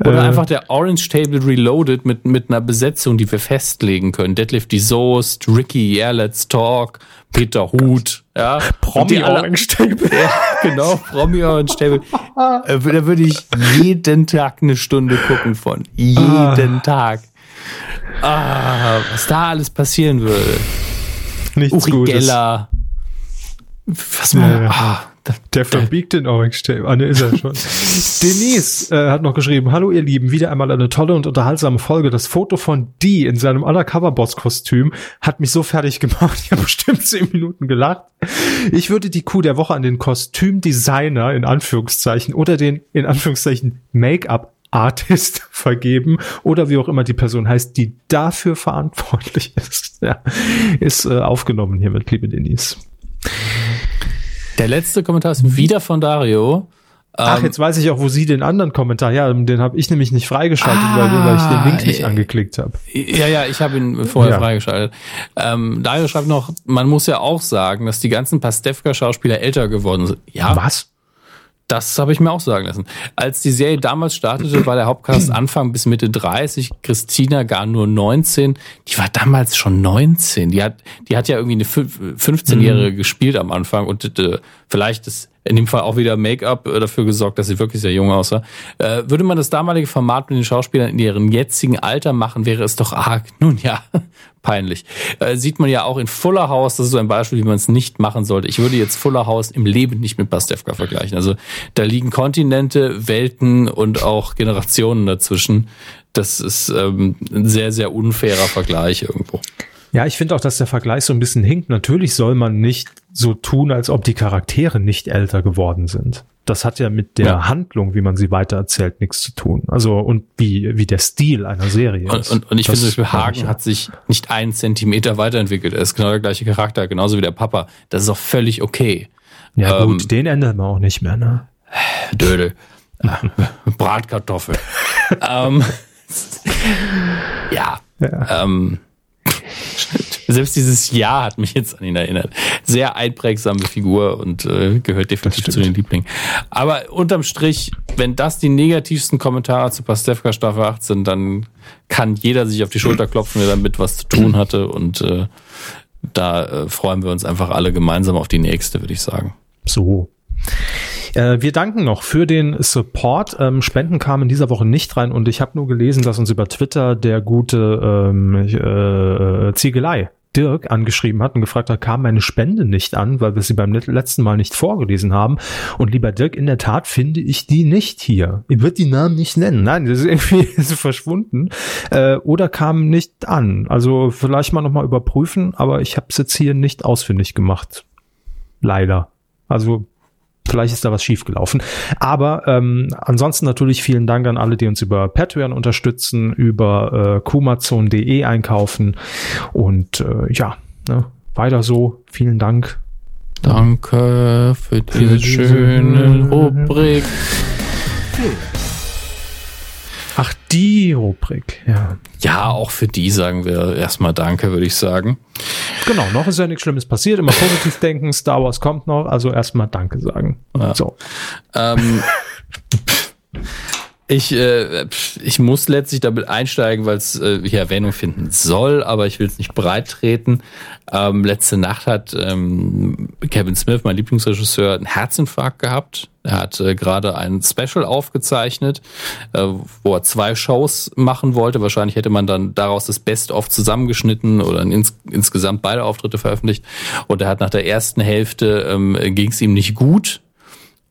Oder äh, einfach der Orange Table Reloaded mit, mit einer Besetzung, die wir festlegen können. Deadlift die Soest, Ricky, Yeah, Let's Talk, Peter Huth, ja. Promi Orange Table. Ja, genau, Promi Orange Table. Äh, da würde ich jeden Tag eine Stunde gucken von. Jeden ah. Tag. Ah, was da alles passieren würde. Nichts Uri Gutes. Geller. Was man, ja, ah, Der verbiegt den Orange Tape. Ah, ne, ist er schon. Denise äh, hat noch geschrieben, hallo ihr Lieben, wieder einmal eine tolle und unterhaltsame Folge. Das Foto von Dee in seinem Undercover-Boss-Kostüm hat mich so fertig gemacht. Ich habe bestimmt zehn Minuten gelacht. Ich würde die Kuh der Woche an den Kostümdesigner in Anführungszeichen oder den in Anführungszeichen Make-up Artist vergeben oder wie auch immer die Person heißt, die dafür verantwortlich ist. Ja, ist äh, aufgenommen hiermit, liebe Denise. Der letzte Kommentar ist wieder von Dario. Ach, ähm, jetzt weiß ich auch, wo sie den anderen Kommentar, ja, den habe ich nämlich nicht freigeschaltet, ah, weil, weil, ich den Link nicht äh, angeklickt habe. Ja, ja, ich habe ihn vorher ja. freigeschaltet. Ähm, Dario schreibt noch, man muss ja auch sagen, dass die ganzen Pastewka-Schauspieler älter geworden sind. Ja. Was? Das habe ich mir auch sagen lassen. Als die Serie damals startete, war der Hauptcast Anfang bis Mitte 30, Christina gar nur 19. Die war damals schon 19. Die hat, die hat ja irgendwie eine 15-Jährige mhm. gespielt am Anfang und äh, vielleicht ist in dem Fall auch wieder Make-up äh, dafür gesorgt, dass sie wirklich sehr jung aussah. Äh, würde man das damalige Format mit den Schauspielern in ihrem jetzigen Alter machen, wäre es doch arg. Nun ja, peinlich. Äh, sieht man ja auch in Fuller House, das ist so ein Beispiel, wie man es nicht machen sollte. Ich würde jetzt Fuller House im Leben nicht mit Pastewka vergleichen. Also da liegen Kontinente, Welten und auch Generationen dazwischen. Das ist ähm, ein sehr, sehr unfairer Vergleich irgendwo. Ja, ich finde auch, dass der Vergleich so ein bisschen hinkt. Natürlich soll man nicht so tun, als ob die Charaktere nicht älter geworden sind. Das hat ja mit der ja. Handlung, wie man sie weitererzählt, nichts zu tun. Also und wie, wie der Stil einer Serie ist. Und, und, und ich das finde, Hagen hat sich nicht einen Zentimeter weiterentwickelt. Er ist genau der gleiche Charakter, genauso wie der Papa. Das ist auch völlig okay. Ja ähm, gut, den ändern wir auch nicht mehr, ne? Dödel. Bratkartoffel. ähm, ja. ja. Ähm, selbst dieses Ja hat mich jetzt an ihn erinnert. Sehr einprägsame Figur und äh, gehört definitiv zu den Lieblingen. Aber unterm Strich, wenn das die negativsten Kommentare zu Pastewka Staffel 8 sind, dann kann jeder sich auf die Schulter klopfen, der damit was zu tun hatte. Und äh, da äh, freuen wir uns einfach alle gemeinsam auf die nächste, würde ich sagen. So. Äh, wir danken noch für den Support. Ähm, Spenden kamen in dieser Woche nicht rein und ich habe nur gelesen, dass uns über Twitter der gute ähm, äh, Ziegelei Dirk angeschrieben hat und gefragt hat, kam meine Spende nicht an, weil wir sie beim letzten Mal nicht vorgelesen haben. Und lieber Dirk, in der Tat finde ich die nicht hier. Ich würde die Namen nicht nennen. Nein, das ist irgendwie so verschwunden. Äh, oder kam nicht an. Also vielleicht mal nochmal überprüfen, aber ich habe es jetzt hier nicht ausfindig gemacht. Leider. Also Vielleicht ist da was schiefgelaufen. Aber ähm, ansonsten natürlich vielen Dank an alle, die uns über Patreon unterstützen, über äh, kumazon.de einkaufen. Und äh, ja, ne, weiter so. Vielen Dank. Danke für diese schöne Rubrik. Ach, die Rubrik, ja. Ja, auch für die sagen wir erstmal Danke, würde ich sagen. Genau, noch ist ja nichts Schlimmes passiert. Immer positiv denken, Star Wars kommt noch, also erstmal Danke sagen. Ja. So. Ähm, ich, äh, ich muss letztlich damit einsteigen, weil es äh, hier Erwähnung finden soll, aber ich will es nicht breit treten. Ähm, letzte Nacht hat ähm, Kevin Smith, mein Lieblingsregisseur, einen Herzinfarkt gehabt. Er hat äh, gerade ein Special aufgezeichnet, äh, wo er zwei Shows machen wollte. Wahrscheinlich hätte man dann daraus das Best-of zusammengeschnitten oder ins, insgesamt beide Auftritte veröffentlicht. Und er hat nach der ersten Hälfte ähm, ging es ihm nicht gut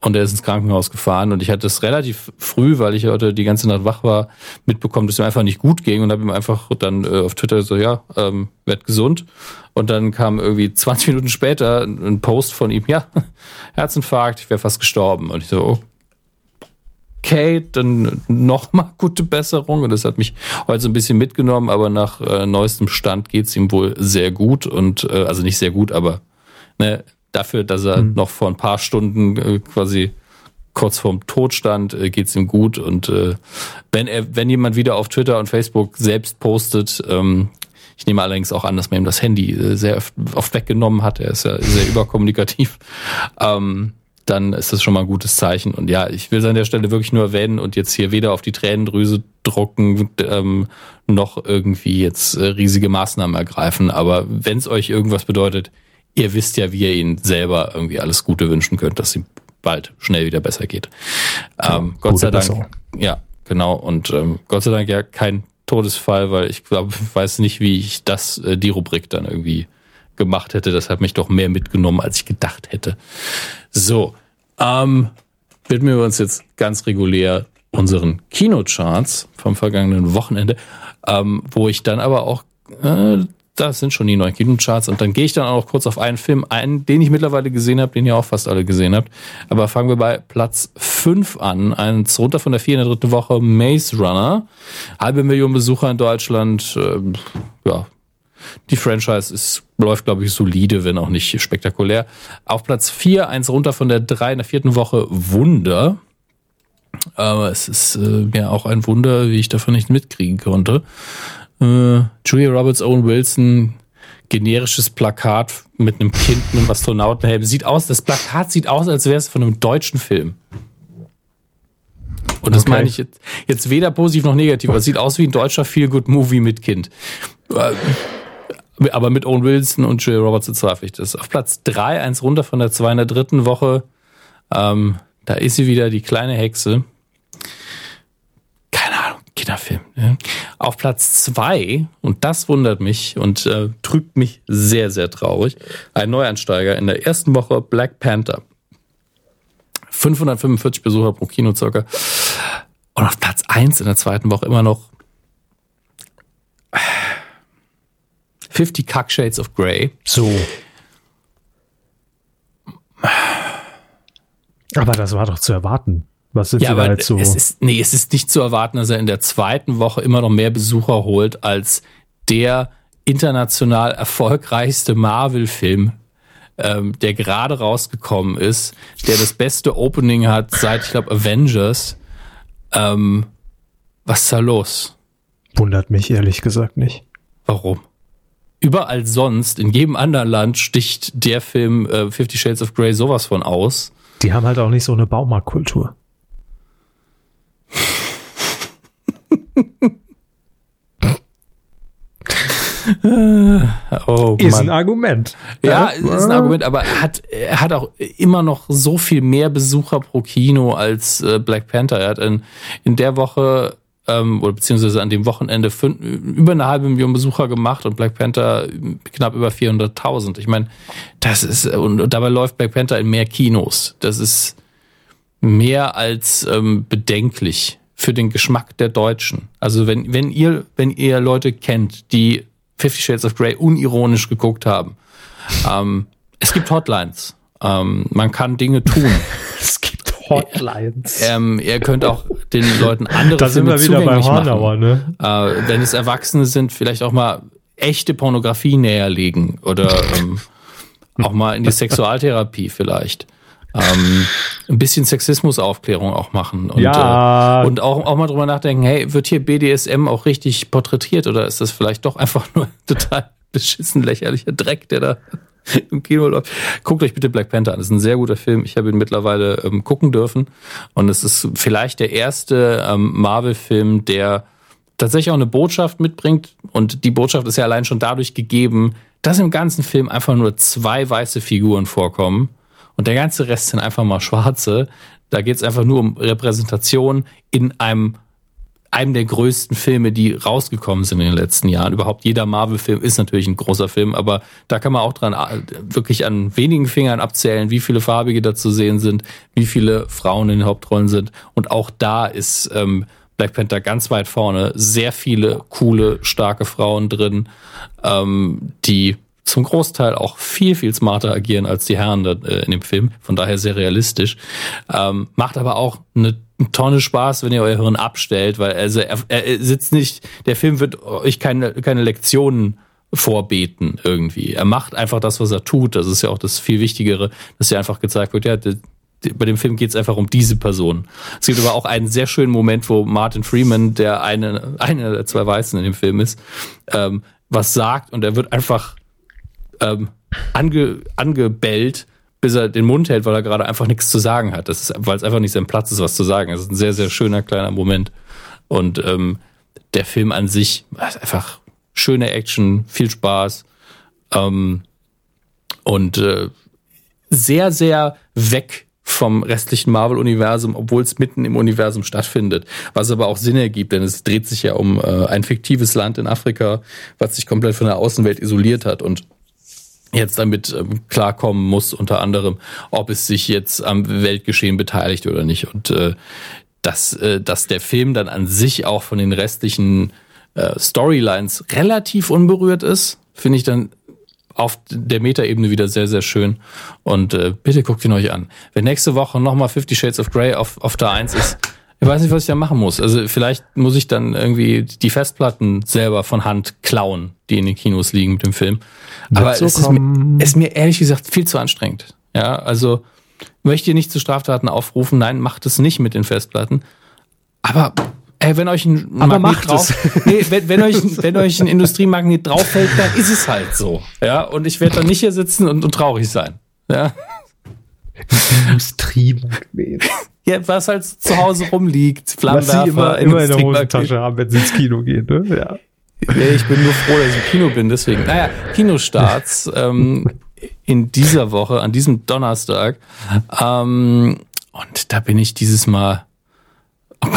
und er ist ins Krankenhaus gefahren und ich hatte es relativ früh, weil ich heute die ganze Nacht wach war, mitbekommen, dass es ihm einfach nicht gut ging und habe ihm einfach dann äh, auf Twitter so, ja, ähm, werd gesund. Und dann kam irgendwie 20 Minuten später ein Post von ihm, ja, Herzinfarkt, ich wäre fast gestorben. Und ich so, okay, dann nochmal gute Besserung. Und das hat mich heute so ein bisschen mitgenommen, aber nach äh, neuestem Stand geht's ihm wohl sehr gut und äh, also nicht sehr gut, aber ne, dafür, dass er mhm. noch vor ein paar Stunden äh, quasi kurz vorm Tod stand, äh, geht's ihm gut. Und äh, wenn er, wenn jemand wieder auf Twitter und Facebook selbst postet, ähm, ich nehme allerdings auch an, dass man ihm das Handy äh, sehr oft weggenommen hat. Er ist ja sehr überkommunikativ. Ähm, dann ist das schon mal ein gutes Zeichen. Und ja, ich will es an der Stelle wirklich nur erwähnen und jetzt hier weder auf die Tränendrüse drucken, ähm, noch irgendwie jetzt äh, riesige Maßnahmen ergreifen. Aber wenn es euch irgendwas bedeutet, ihr wisst ja, wie ihr ihnen selber irgendwie alles Gute wünschen könnt, dass sie bald schnell wieder besser geht. Ähm, Gott sei Dank. Besserung. Ja, genau. Und ähm, Gott sei Dank ja kein Todesfall, weil ich glaube, ich weiß nicht, wie ich das, äh, die Rubrik dann irgendwie gemacht hätte. Das hat mich doch mehr mitgenommen, als ich gedacht hätte. So, ähm, widmen wir uns jetzt ganz regulär unseren Kinocharts vom vergangenen Wochenende, ähm, wo ich dann aber auch, äh, das sind schon die neuen Kinocharts und dann gehe ich dann auch kurz auf einen Film ein, den ich mittlerweile gesehen habe, den ihr auch fast alle gesehen habt. Aber fangen wir bei Platz 5 an, eins runter von der 4 in der dritten Woche, Maze Runner. Halbe Million Besucher in Deutschland, äh, ja, die Franchise ist, läuft, glaube ich, solide, wenn auch nicht spektakulär. Auf Platz 4, eins runter von der 3 in der vierten Woche, Wunder. Aber es ist äh, ja auch ein Wunder, wie ich davon nicht mitkriegen konnte. Äh, Julia Roberts, Owen Wilson, generisches Plakat mit einem Kind mit einem Astronautenhelm. Sieht aus, das Plakat sieht aus, als wäre es von einem deutschen Film. Und das okay. meine ich jetzt, jetzt weder positiv noch negativ, aber es sieht aus wie ein deutscher Feel-Good-Movie mit Kind. Äh, aber mit Owen Wilson und Julia Roberts bezweifle ich das. Auf Platz drei, eins runter von der zwei in der dritten Woche. Ähm, da ist sie wieder, die kleine Hexe. Keine Ahnung, Kinderfilm. Auf Platz zwei und das wundert mich und äh, trübt mich sehr, sehr traurig, ein Neuansteiger in der ersten Woche Black Panther. 545 Besucher pro Kino circa. Und auf Platz eins in der zweiten Woche immer noch 50 Cuck Shades of Grey. So. Aber das war doch zu erwarten. Was sind ja, aber halt so? Es ist, nee, es ist nicht zu erwarten, dass er in der zweiten Woche immer noch mehr Besucher holt als der international erfolgreichste Marvel-Film, ähm, der gerade rausgekommen ist, der das beste Opening hat seit, ich glaube, Avengers. Ähm, was ist da los? Wundert mich ehrlich gesagt nicht. Warum? überall sonst, in jedem anderen Land, sticht der Film äh, Fifty Shades of Grey sowas von aus. Die haben halt auch nicht so eine Baumarktkultur. Oh, ist Mann. ein Argument. Ja, ist ein Argument, aber er hat, er hat auch immer noch so viel mehr Besucher pro Kino als äh, Black Panther. Er hat in, in der Woche ähm, oder beziehungsweise an dem Wochenende fünf, über eine halbe Million Besucher gemacht und Black Panther knapp über 400.000. Ich meine, das ist, und, und, dabei läuft Black Panther in mehr Kinos. Das ist mehr als ähm, bedenklich für den Geschmack der Deutschen. Also wenn, wenn ihr, wenn ihr Leute kennt, die Fifty Shades of Grey unironisch geguckt haben, ähm, es gibt Hotlines. Ähm, man kann Dinge tun. es gibt Hotlines. Ähm, ihr könnt auch den Leuten andere da Filme sind wir wieder bei Hornauer, ne? Äh, wenn es Erwachsene sind, vielleicht auch mal echte Pornografie näherlegen oder ähm, auch mal in die Sexualtherapie vielleicht. Ähm, ein bisschen Sexismusaufklärung auch machen und, ja. äh, und auch, auch mal drüber nachdenken, hey, wird hier BDSM auch richtig porträtiert oder ist das vielleicht doch einfach nur total beschissen lächerlicher Dreck, der da im Kino läuft. Guckt euch bitte Black Panther an. Das ist ein sehr guter Film. Ich habe ihn mittlerweile ähm, gucken dürfen. Und es ist vielleicht der erste ähm, Marvel-Film, der tatsächlich auch eine Botschaft mitbringt. Und die Botschaft ist ja allein schon dadurch gegeben, dass im ganzen Film einfach nur zwei weiße Figuren vorkommen. Und der ganze Rest sind einfach mal schwarze. Da geht es einfach nur um Repräsentation in einem einem der größten Filme, die rausgekommen sind in den letzten Jahren. Überhaupt jeder Marvel-Film ist natürlich ein großer Film, aber da kann man auch dran äh, wirklich an wenigen Fingern abzählen, wie viele Farbige da zu sehen sind, wie viele Frauen in den Hauptrollen sind. Und auch da ist ähm, Black Panther ganz weit vorne. Sehr viele coole, starke Frauen drin, ähm, die zum Großteil auch viel, viel smarter agieren als die Herren äh, in dem Film. Von daher sehr realistisch. Ähm, macht aber auch eine Tonne Spaß, wenn ihr euer Hirn abstellt, weil also er, er sitzt nicht, der Film wird euch keine, keine Lektionen vorbeten irgendwie. Er macht einfach das, was er tut. Das ist ja auch das viel Wichtigere, dass ja einfach gezeigt wird, ja, bei dem Film geht es einfach um diese Person. Es gibt aber auch einen sehr schönen Moment, wo Martin Freeman, der eine, eine der zwei Weißen in dem Film ist, ähm, was sagt und er wird einfach ähm, ange, angebellt bis er den Mund hält, weil er gerade einfach nichts zu sagen hat. Das ist, weil es einfach nicht sein Platz ist, was zu sagen. Das ist ein sehr, sehr schöner kleiner Moment. Und ähm, der Film an sich ist einfach schöne Action, viel Spaß ähm, und äh, sehr, sehr weg vom restlichen Marvel-Universum, obwohl es mitten im Universum stattfindet, was aber auch Sinn ergibt, denn es dreht sich ja um äh, ein fiktives Land in Afrika, was sich komplett von der Außenwelt isoliert hat und jetzt damit ähm, klarkommen muss, unter anderem, ob es sich jetzt am Weltgeschehen beteiligt oder nicht. Und äh, dass, äh, dass der Film dann an sich auch von den restlichen äh, Storylines relativ unberührt ist, finde ich dann auf der Metaebene wieder sehr, sehr schön. Und äh, bitte guckt ihn euch an. Wenn nächste Woche nochmal Fifty Shades of Grey auf, auf der 1 ist, ich weiß nicht, was ich da machen muss. Also vielleicht muss ich dann irgendwie die Festplatten selber von Hand klauen, die in den Kinos liegen mit dem Film. Aber so es ist mir, ist mir ehrlich gesagt viel zu anstrengend. Ja, also möchte ihr nicht zu Straftaten aufrufen? Nein, macht es nicht mit den Festplatten. Aber ey, wenn euch ein Aber Magnet drauf, nee, wenn, wenn, euch, wenn euch ein Industriemagnet drauffällt, dann ist es halt so. Ja, und ich werde dann nicht hier sitzen und, und traurig sein. Ja. Industriemagnet. Ja, was halt zu Hause rumliegt. Flammenwerfer. Was sie immer, immer in der Hosentasche haben, wenn sie ins Kino gehen, ne? Ja. ja. Ich bin nur froh, dass ich im Kino bin, deswegen. Naja, Kinostarts ähm, in dieser Woche, an diesem Donnerstag. Ähm, und da bin ich dieses Mal.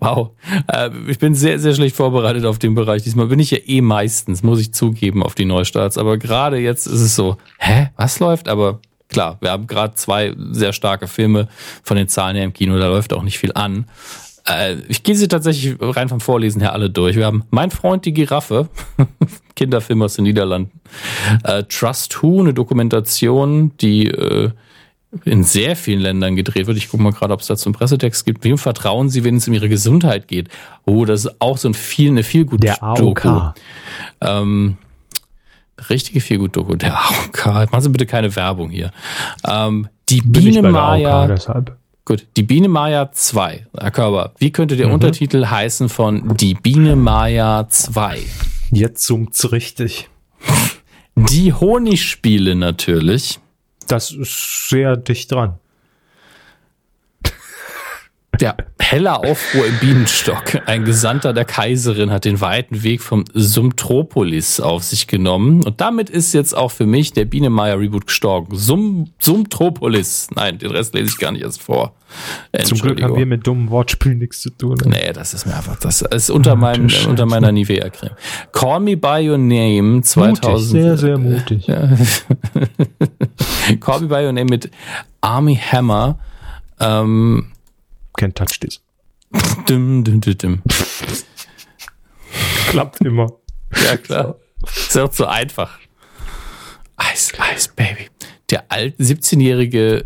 wow. Äh, ich bin sehr, sehr schlecht vorbereitet auf den Bereich. Diesmal bin ich ja eh meistens, muss ich zugeben, auf die Neustarts. Aber gerade jetzt ist es so, hä, was läuft? Aber klar, wir haben gerade zwei sehr starke Filme von den Zahlen her im Kino, da läuft auch nicht viel an. Äh, ich gehe sie tatsächlich rein vom Vorlesen her alle durch. Wir haben Mein Freund die Giraffe, Kinderfilm aus den Niederlanden. Äh, Trust Who, eine Dokumentation, die äh, in sehr vielen Ländern gedreht wird. Ich gucke mal gerade, ob es dazu einen Pressetext gibt. Wem vertrauen Sie, wenn es um Ihre Gesundheit geht? Oh, das ist auch so ein viel, eine viel gute Der AOK. Doku. Ähm, richtige viel gut Doku. Der AOK. Machen Sie bitte keine Werbung hier. Ähm, die Bin Biene Maya. deshalb. Gut, die Biene Maya 2. Herr Körber, wie könnte der mhm. Untertitel heißen von Die Biene Maya 2? Jetzt zoomt's richtig. Die Honigspiele natürlich. Das ist sehr dicht dran. Der helle Aufruhr im Bienenstock. Ein Gesandter der Kaiserin hat den weiten Weg vom Sumtropolis auf sich genommen. Und damit ist jetzt auch für mich der Bienemeier-Reboot gestorben. Sum, Sumtropolis. Nein, den Rest lese ich gar nicht erst vor. Zum Glück haben wir mit dummen Wortspielen nichts zu tun. Nee, das ist mir einfach, das ist unter, meinem, unter meiner Nivea-Creme. Call Me By Your Name 2000. Mutig, sehr, sehr mutig. Call Me By Your Name mit Army Hammer. Ähm, Can't touch this. Dim, dim, dim, dim. Klappt immer. Ja, klar. Ist auch so einfach. Ice, Ice, Baby. Der alte 17-jährige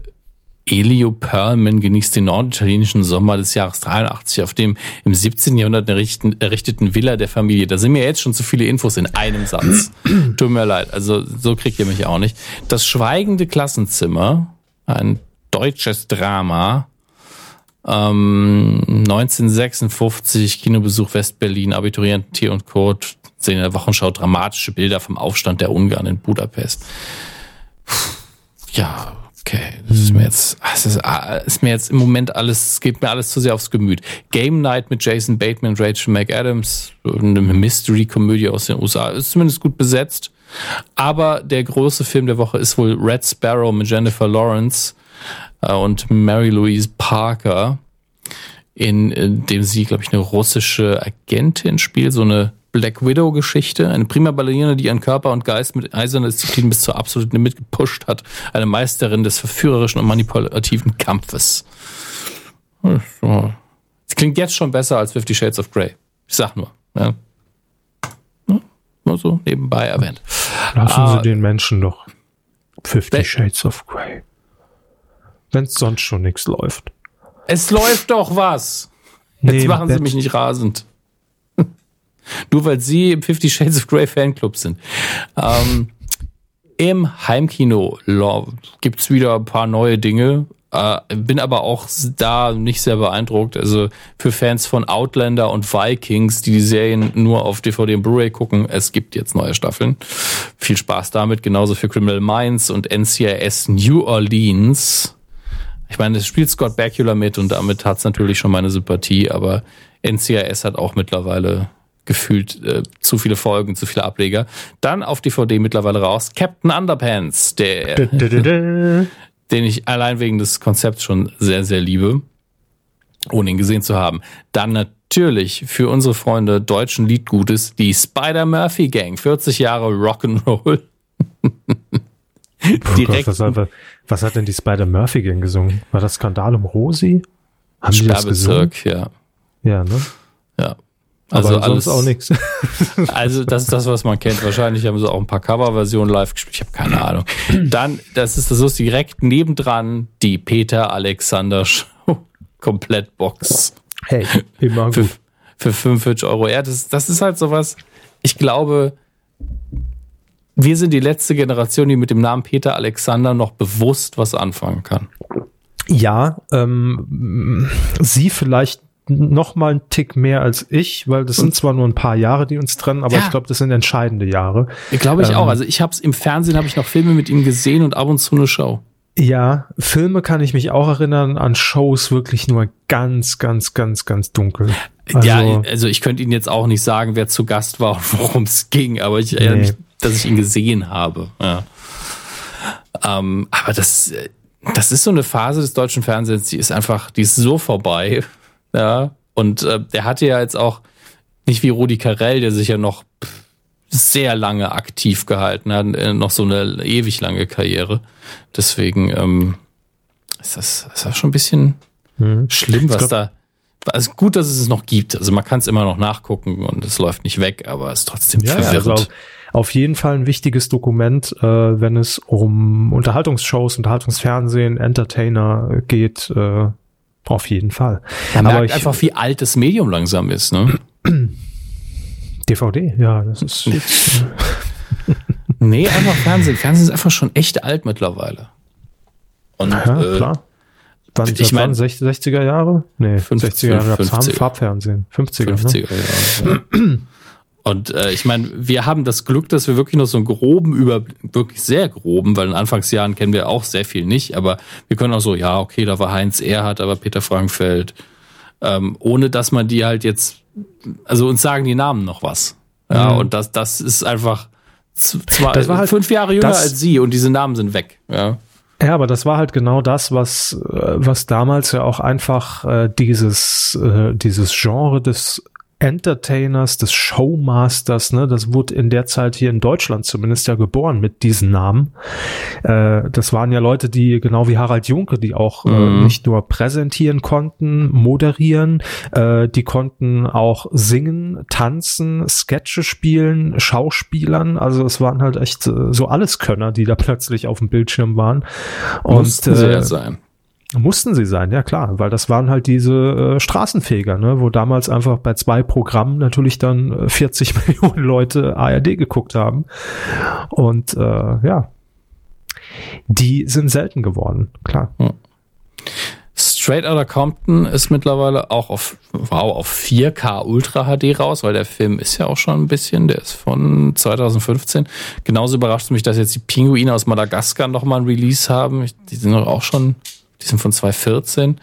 Elio Perlman genießt den norditalienischen Sommer des Jahres 83 auf dem im 17. Jahrhundert errichteten Villa der Familie. Da sind mir jetzt schon zu viele Infos in einem Satz. Tut mir leid, also so kriegt ihr mich auch nicht. Das schweigende Klassenzimmer, ein deutsches Drama, ähm, 1956 Kinobesuch Westberlin, Abiturienten Tier und Code sehen in der Wochenschau dramatische Bilder vom Aufstand der Ungarn in Budapest. Ja, okay. Das ist mir jetzt, das ist, ah, ist mir jetzt im Moment alles, es geht mir alles zu sehr aufs Gemüt. Game Night mit Jason Bateman und Rachel McAdams, eine Mystery-Komödie aus den USA, ist zumindest gut besetzt. Aber der große Film der Woche ist wohl Red Sparrow mit Jennifer Lawrence und Mary Louise Parker, in, dem sie, glaube ich, eine russische Agentin spielt, so eine Black Widow-Geschichte. Eine prima Ballerina, die ihren Körper und Geist mit eiserner Disziplin bis zur absoluten Limit gepusht hat. Eine Meisterin des verführerischen und manipulativen Kampfes. Es klingt jetzt schon besser als Fifty Shades of Grey. Ich sag nur. Ja. Nur so nebenbei erwähnt. Lassen ah, Sie den Menschen doch Fifty Shades of Grey wenn es sonst schon nichts läuft. Es läuft doch was. Jetzt nee, machen Sie mich nicht rasend. Nur weil Sie im Fifty Shades of Grey Fanclub sind. Ähm, Im Heimkino gibt's wieder ein paar neue Dinge. Äh, bin aber auch da nicht sehr beeindruckt. Also für Fans von Outlander und Vikings, die die Serien nur auf DVD und Blu-ray gucken, es gibt jetzt neue Staffeln. Viel Spaß damit. Genauso für Criminal Minds und NCIS New Orleans. Ich meine, es spielt Scott Bakula mit und damit hat es natürlich schon meine Sympathie, aber NCIS hat auch mittlerweile gefühlt äh, zu viele Folgen, zu viele Ableger. Dann auf DVD mittlerweile raus Captain Underpants, der, den ich allein wegen des Konzepts schon sehr, sehr liebe, ohne ihn gesehen zu haben. Dann natürlich für unsere Freunde deutschen Liedgutes die Spider Murphy Gang, 40 Jahre Rock'n'Roll. direkt. Gott, was, hat, was, hat, denn die Spider-Murphy-Gang gesungen? War das Skandal um Rosi? Haben die das gesungen? ja. Ja, ne? Ja. Also Aber alles auch nichts. Also das ist das, was man kennt. Wahrscheinlich haben sie auch ein paar Coverversionen live gespielt. Ich habe keine Ahnung. Dann, das ist das ist direkt nebendran die Peter Alexander Show Komplettbox. Hey, immer gut. Für, für 45 Euro. Ja, das, das ist halt sowas. Ich glaube, wir sind die letzte Generation, die mit dem Namen Peter Alexander noch bewusst was anfangen kann. Ja, ähm, sie vielleicht noch mal einen Tick mehr als ich, weil das sind zwar nur ein paar Jahre, die uns trennen, aber ja. ich glaube, das sind entscheidende Jahre. Ich glaube ich ähm, auch. Also ich habe es im Fernsehen, habe ich noch Filme mit ihm gesehen und ab und zu eine Show. Ja, Filme kann ich mich auch erinnern, an Shows wirklich nur ganz, ganz, ganz, ganz dunkel. Also, ja, also ich könnte Ihnen jetzt auch nicht sagen, wer zu Gast war und worum es ging, aber ich erinnere nee. mich, dass ich ihn gesehen habe. Ja. Ähm, aber das, das ist so eine Phase des deutschen Fernsehens, die ist einfach, die ist so vorbei. Ja, und äh, der hatte ja jetzt auch nicht wie Rudi Carell, der sich ja noch sehr lange aktiv gehalten hat, äh, noch so eine ewig lange Karriere. Deswegen ähm, ist, das, ist das schon ein bisschen hm. schlimm, was da. Also gut, dass es es noch gibt. Also man kann es immer noch nachgucken und es läuft nicht weg, aber es ist trotzdem ja, verwirrend. Also auf jeden Fall ein wichtiges Dokument, äh, wenn es um Unterhaltungsshows, Unterhaltungsfernsehen, Entertainer geht. Äh, auf jeden Fall. Man Aber merkt ich, einfach, wie alt das Medium langsam ist, ne? DVD, ja, das ist. Jetzt, nee, einfach Fernsehen. Fernsehen ist einfach schon echt alt mittlerweile. Und, ja, äh, klar. Wann, ich meine, 60er Jahre? Nee, 50, 60er Jahre 50er. Farbfernsehen. 50er, 50er ne? Jahre. Und äh, ich meine, wir haben das Glück, dass wir wirklich noch so einen groben Überblick, wirklich sehr groben, weil in Anfangsjahren kennen wir auch sehr viel nicht, aber wir können auch so, ja, okay, da war Heinz Erhardt, aber Peter Frankfeld, ähm, ohne dass man die halt jetzt, also uns sagen die Namen noch was. Ja, mhm. und das, das ist einfach zwei, das war halt fünf Jahre jünger als sie und diese Namen sind weg. Ja. Ja, aber das war halt genau das, was, äh, was damals ja auch einfach äh, dieses, äh, dieses Genre des Entertainers, des Showmasters, ne, das wurde in der Zeit hier in Deutschland zumindest ja geboren mit diesen Namen. Äh, das waren ja Leute, die genau wie Harald Junke, die auch äh, mhm. äh, nicht nur präsentieren konnten, moderieren, äh, die konnten auch singen, tanzen, Sketche spielen, Schauspielern. Also es waren halt echt äh, so Alleskönner, die da plötzlich auf dem Bildschirm waren. Mussten Und, äh, sein. Mussten sie sein, ja klar, weil das waren halt diese äh, Straßenfeger, ne, wo damals einfach bei zwei Programmen natürlich dann 40 äh, Millionen Leute ARD geguckt haben. Und äh, ja, die sind selten geworden, klar. Hm. Straight Outta Compton ist mittlerweile auch auf, wow, auf 4K Ultra HD raus, weil der Film ist ja auch schon ein bisschen, der ist von 2015. Genauso überrascht mich, dass jetzt die Pinguine aus Madagaskar nochmal ein Release haben. Die sind doch auch schon die sind von 2014.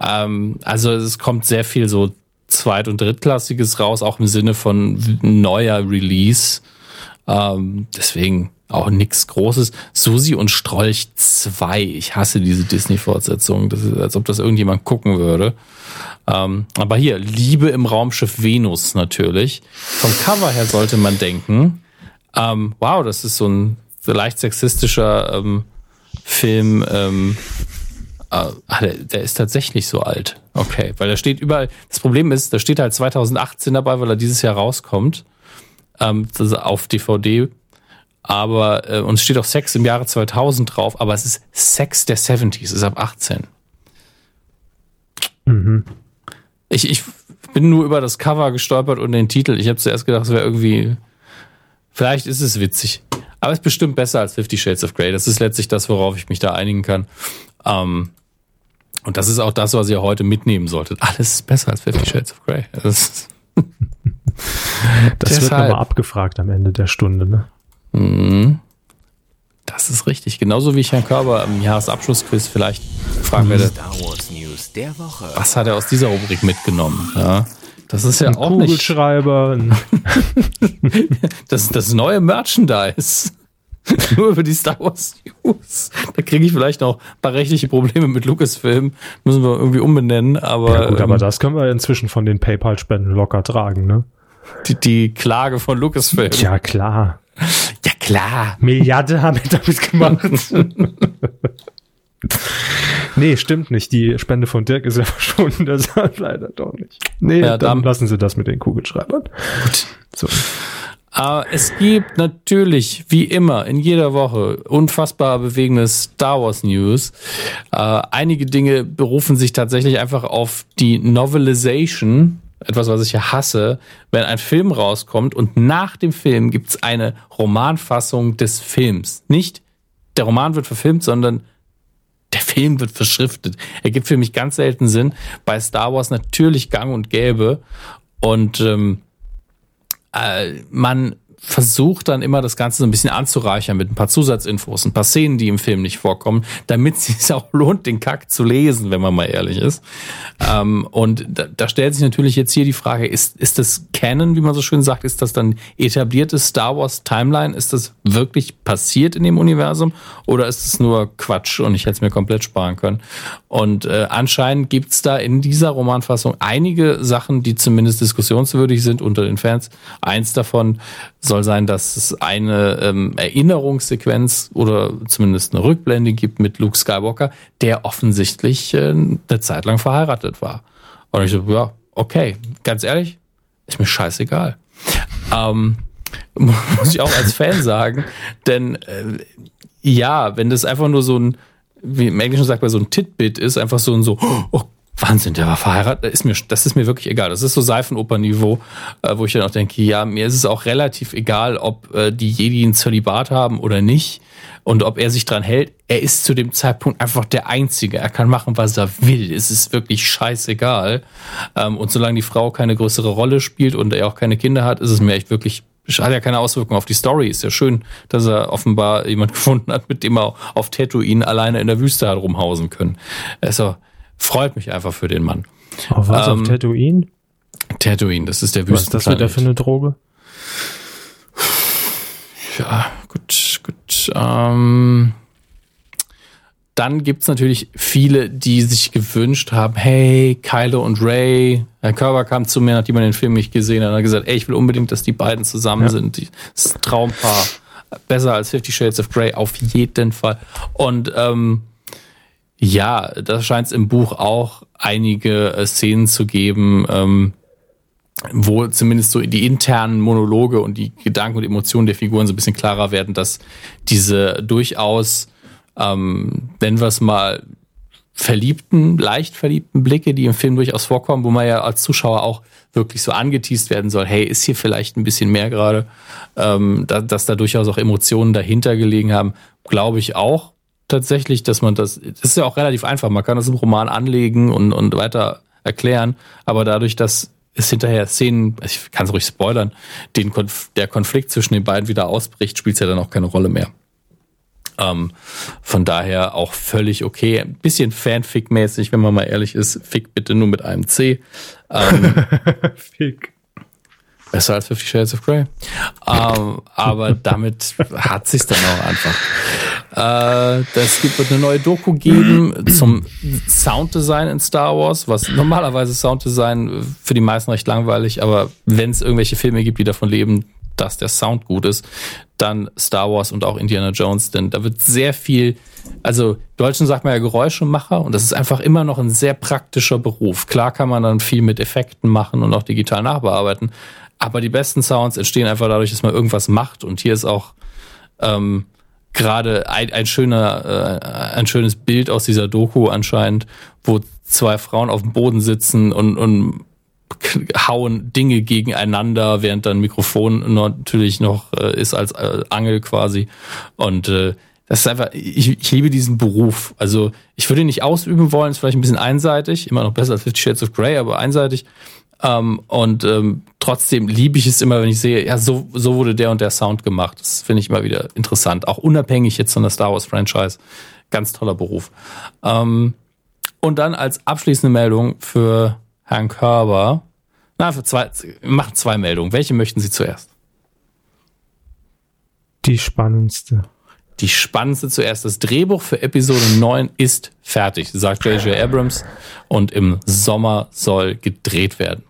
Ähm, also es kommt sehr viel so Zweit- und Drittklassiges raus, auch im Sinne von neuer Release. Ähm, deswegen auch nichts Großes. Susi und Strolch 2. Ich hasse diese Disney-Fortsetzung. Das ist, als ob das irgendjemand gucken würde. Ähm, aber hier, Liebe im Raumschiff Venus natürlich. Vom Cover her sollte man denken, ähm, wow, das ist so ein leicht sexistischer ähm, Film ähm, Ah, der, ist tatsächlich so alt. Okay, weil da steht überall. Das Problem ist, da steht halt 2018 dabei, weil er dieses Jahr rauskommt. Ähm, auf DVD. Aber äh, uns steht auch Sex im Jahre 2000 drauf, aber es ist Sex der 70s, es ist ab 18. Mhm. Ich, ich bin nur über das Cover gestolpert und den Titel. Ich habe zuerst gedacht, es wäre irgendwie. Vielleicht ist es witzig. Aber es ist bestimmt besser als Fifty Shades of Grey. Das ist letztlich das, worauf ich mich da einigen kann. Ähm, und das ist auch das, was ihr heute mitnehmen solltet. Alles ist besser als Fifty Shades of Grey. Das, das wird nochmal abgefragt am Ende der Stunde, ne? Mhm. Das ist richtig. Genauso wie ich Herrn Körber im Jahresabschlussquiz vielleicht fragen werde. Star Wars News der Woche. Was hat er aus dieser Rubrik mitgenommen? Ja, das ist ja Ein auch Kugelschreiber. nicht. das, das neue Merchandise. Nur über die Star Wars News. Da kriege ich vielleicht noch ein paar rechtliche Probleme mit Lucasfilm. Müssen wir irgendwie umbenennen, aber. Ja gut, aber ähm, das können wir inzwischen von den PayPal-Spenden locker tragen, ne? Die, die Klage von Lucasfilm. Ja, klar. Ja, klar. Milliarden haben wir damit gemacht. nee, stimmt nicht. Die Spende von Dirk ist ja verschwunden, deshalb leider doch nicht. Nee, Ja, dann dann- lassen Sie das mit den Kugelschreibern. Gut. So. Aber es gibt natürlich, wie immer, in jeder Woche unfassbar bewegende Star Wars News. Äh, einige Dinge berufen sich tatsächlich einfach auf die Novelization, etwas, was ich ja hasse, wenn ein Film rauskommt und nach dem Film gibt's eine Romanfassung des Films. Nicht der Roman wird verfilmt, sondern der Film wird verschriftet. Ergibt für mich ganz selten Sinn. Bei Star Wars natürlich gang und gäbe. Und ähm, äh, man versucht dann immer das Ganze so ein bisschen anzureichern mit ein paar Zusatzinfos, ein paar Szenen, die im Film nicht vorkommen, damit es sich auch lohnt, den Kack zu lesen, wenn man mal ehrlich ist. Ähm, und da, da stellt sich natürlich jetzt hier die Frage, ist, ist das Canon, wie man so schön sagt, ist das dann etablierte Star Wars Timeline? Ist das wirklich passiert in dem Universum oder ist es nur Quatsch und ich hätte es mir komplett sparen können? Und äh, anscheinend gibt's da in dieser Romanfassung einige Sachen, die zumindest diskussionswürdig sind unter den Fans. Eins davon soll sein, dass es eine ähm, Erinnerungssequenz oder zumindest eine Rückblende gibt mit Luke Skywalker, der offensichtlich äh, eine Zeit lang verheiratet war. Und ich so, ja, okay, ganz ehrlich, ist mir scheißegal. Ähm, muss ich auch als Fan sagen, denn äh, ja, wenn das einfach nur so ein, wie im Englischen sagt man, so ein Titbit ist, einfach so ein so, oh, Wahnsinn, der war verheiratet, das ist mir, das ist mir wirklich egal. Das ist so Seifenoper-Niveau, äh, wo ich dann auch denke, ja, mir ist es auch relativ egal, ob äh, die Jedi ein Zölibat haben oder nicht und ob er sich dran hält. Er ist zu dem Zeitpunkt einfach der Einzige. Er kann machen, was er will. Es ist wirklich scheißegal. Ähm, und solange die Frau keine größere Rolle spielt und er auch keine Kinder hat, ist es mir echt wirklich hat ja keine Auswirkung auf die Story. Ist ja schön, dass er offenbar jemand gefunden hat, mit dem er auf Tatooine alleine in der Wüste hat rumhausen können. Also freut mich einfach für den Mann. Auf was? Ähm, auf Tatooine? Tatooine, das ist der Was ist das wieder für eine Droge? Ja, gut, gut. Ähm, dann gibt's natürlich viele, die sich gewünscht haben, hey, Kylo und Ray. Herr Körber kam zu mir, nachdem er den Film nicht gesehen hat, und hat gesagt, ey, ich will unbedingt, dass die beiden zusammen Ja. sind. Das ist ein Traumpaar. Besser als Fifty Shades of Grey, auf jeden Fall. Und ähm, ja, da scheint es im Buch auch einige äh, Szenen zu geben, ähm, wo zumindest so die internen Monologe und die Gedanken und Emotionen der Figuren so ein bisschen klarer werden, dass diese durchaus, ähm, nennen wir es mal, verliebten, leicht verliebten Blicke, die im Film durchaus vorkommen, wo man ja als Zuschauer auch wirklich so angeteased werden soll, hey, ist hier vielleicht ein bisschen mehr gerade, ähm, da, dass da durchaus auch Emotionen dahinter gelegen haben, glaube ich auch tatsächlich, dass man das, das ist ja auch relativ einfach, man kann das im Roman anlegen und, und weiter erklären, aber dadurch, dass es hinterher Szenen, ich kann es ruhig spoilern, den Konf der Konflikt zwischen den beiden wieder ausbricht, spielt es ja dann auch keine Rolle mehr. Ähm, von daher auch völlig okay. Ein bisschen Fanfic-mäßig, wenn man mal ehrlich ist. Fick bitte nur mit einem C. Ähm, Fick. Besser als Fifty Shades of Grey. Ähm, aber damit hat sich's dann auch einfach. Äh, wird eine neue Doku geben zum Sounddesign in Star Wars, was normalerweise Sounddesign für die meisten recht langweilig, aber wenn es irgendwelche Filme gibt, die davon leben, dass der Sound gut ist, dann Star Wars und auch Indiana Jones, denn da wird sehr viel, also Deutschen sagt man ja Geräuschemacher und das ist einfach immer noch ein sehr praktischer Beruf. Klar kann man dann viel mit Effekten machen und auch digital nachbearbeiten, aber die besten Sounds entstehen einfach dadurch, dass man irgendwas macht und hier ist auch ähm, gerade ein, ein schöner, äh, ein schönes Bild aus dieser Doku anscheinend, wo zwei Frauen auf dem Boden sitzen und, und hauen Dinge gegeneinander, während dann Mikrofon natürlich noch äh, ist als äh, Angel quasi. Und äh, das ist einfach, ich, ich liebe diesen Beruf. Also ich würde ihn nicht ausüben wollen, ist vielleicht ein bisschen einseitig, immer noch besser als Fifty Shades of Grey, aber einseitig. Ähm, und ähm, trotzdem liebe ich es immer, wenn ich sehe, ja, so, so wurde der und der Sound gemacht. Das finde ich immer wieder interessant. Auch unabhängig jetzt von der Star Wars Franchise. Ganz toller Beruf. Ähm, und dann als abschließende Meldung für Herrn Körber. Na, für zwei, machen zwei Meldungen. Welche möchten Sie zuerst? Die spannendste. Die spannendste zuerst. Das Drehbuch für Episode 9 ist fertig, sagt J.J. Abrams. Und im Sommer soll gedreht werden.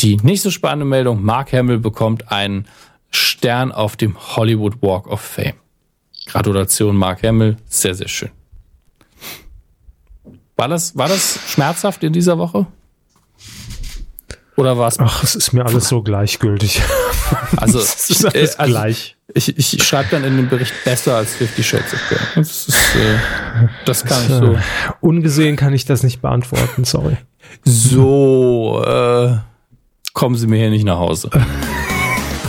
Die nächste spannende Meldung. Mark Hamill bekommt einen Stern auf dem Hollywood Walk of Fame. Gratulation, Mark Hamill. Sehr, sehr schön. War das, war das schmerzhaft in dieser Woche? Oder war es? Ach, es ist mir alles so gleichgültig. Also, es ist alles äh, also gleich. Ich, ich schreibe dann in dem Bericht besser als 50 Shades of Grey. Das, ist, äh, das kann ich so. Ungesehen kann ich das nicht beantworten, sorry. So, äh, kommen Sie mir hier nicht nach Hause.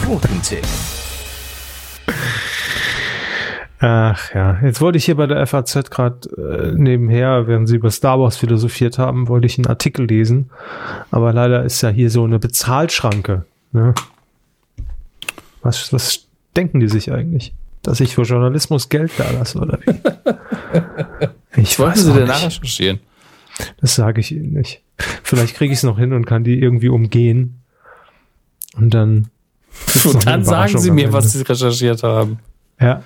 Quotentipp. Ach ja, jetzt wollte ich hier bei der FAZ gerade äh, nebenher, während sie über Star Wars philosophiert haben, wollte ich einen Artikel lesen. Aber leider ist ja hier so eine Bezahlschranke. Ne? Was, was denken die sich eigentlich? Dass ich für Journalismus Geld da lasse oder wie? Ich wollte sie denn nachrecherchieren. Das sage ich ihnen nicht. Vielleicht kriege ich es noch hin und kann die irgendwie umgehen. Und dann. Und dann sagen sie mir, was sie recherchiert haben. Ja.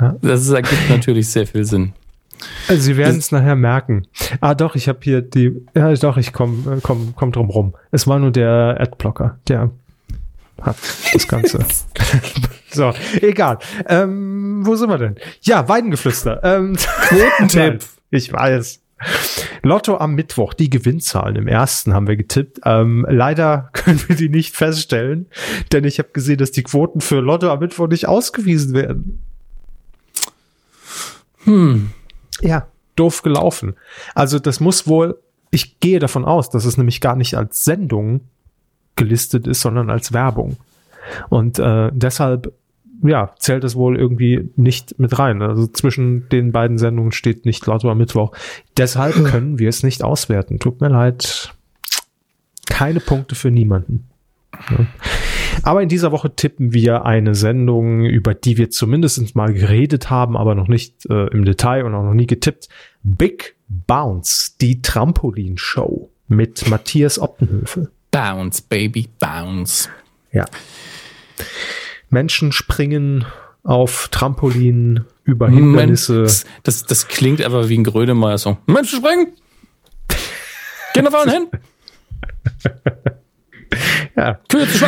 ja. Das ergibt natürlich sehr viel Sinn. Also Sie werden es nachher merken. Ah, doch, ich habe hier die. Ja, doch, ich komme äh, komm, komm drum rum. Es war nur der Adblocker, der hat das Ganze. so, egal. Ähm, wo sind wir denn? Ja, Weidengeflüster. Ähm, Quotentipp. ich weiß. Lotto am Mittwoch, die Gewinnzahlen im ersten haben wir getippt. Ähm, leider können wir die nicht feststellen, denn ich habe gesehen, dass die Quoten für Lotto am Mittwoch nicht ausgewiesen werden. Hm. Ja, doof gelaufen. Also das muss wohl, ich gehe davon aus, dass es nämlich gar nicht als Sendung gelistet ist, sondern als Werbung. Und äh, deshalb ja, zählt es wohl irgendwie nicht mit rein. Also zwischen den beiden Sendungen steht nicht am Mittwoch. Deshalb können wir es nicht auswerten. Tut mir leid. Keine Punkte für niemanden. Ja. Aber in dieser Woche tippen wir eine Sendung, über die wir zumindest mal geredet haben, aber noch nicht äh, im Detail und auch noch nie getippt. Big Bounce, die Trampolin-Show mit Matthias Optenhöfe. Bounce, Baby, bounce. Ja. Menschen springen auf Trampolinen über Hindernisse. Das, das klingt aber wie ein Grönemeyer-Song. Menschen springen! Kinder fahren hin! ja. Kühe zu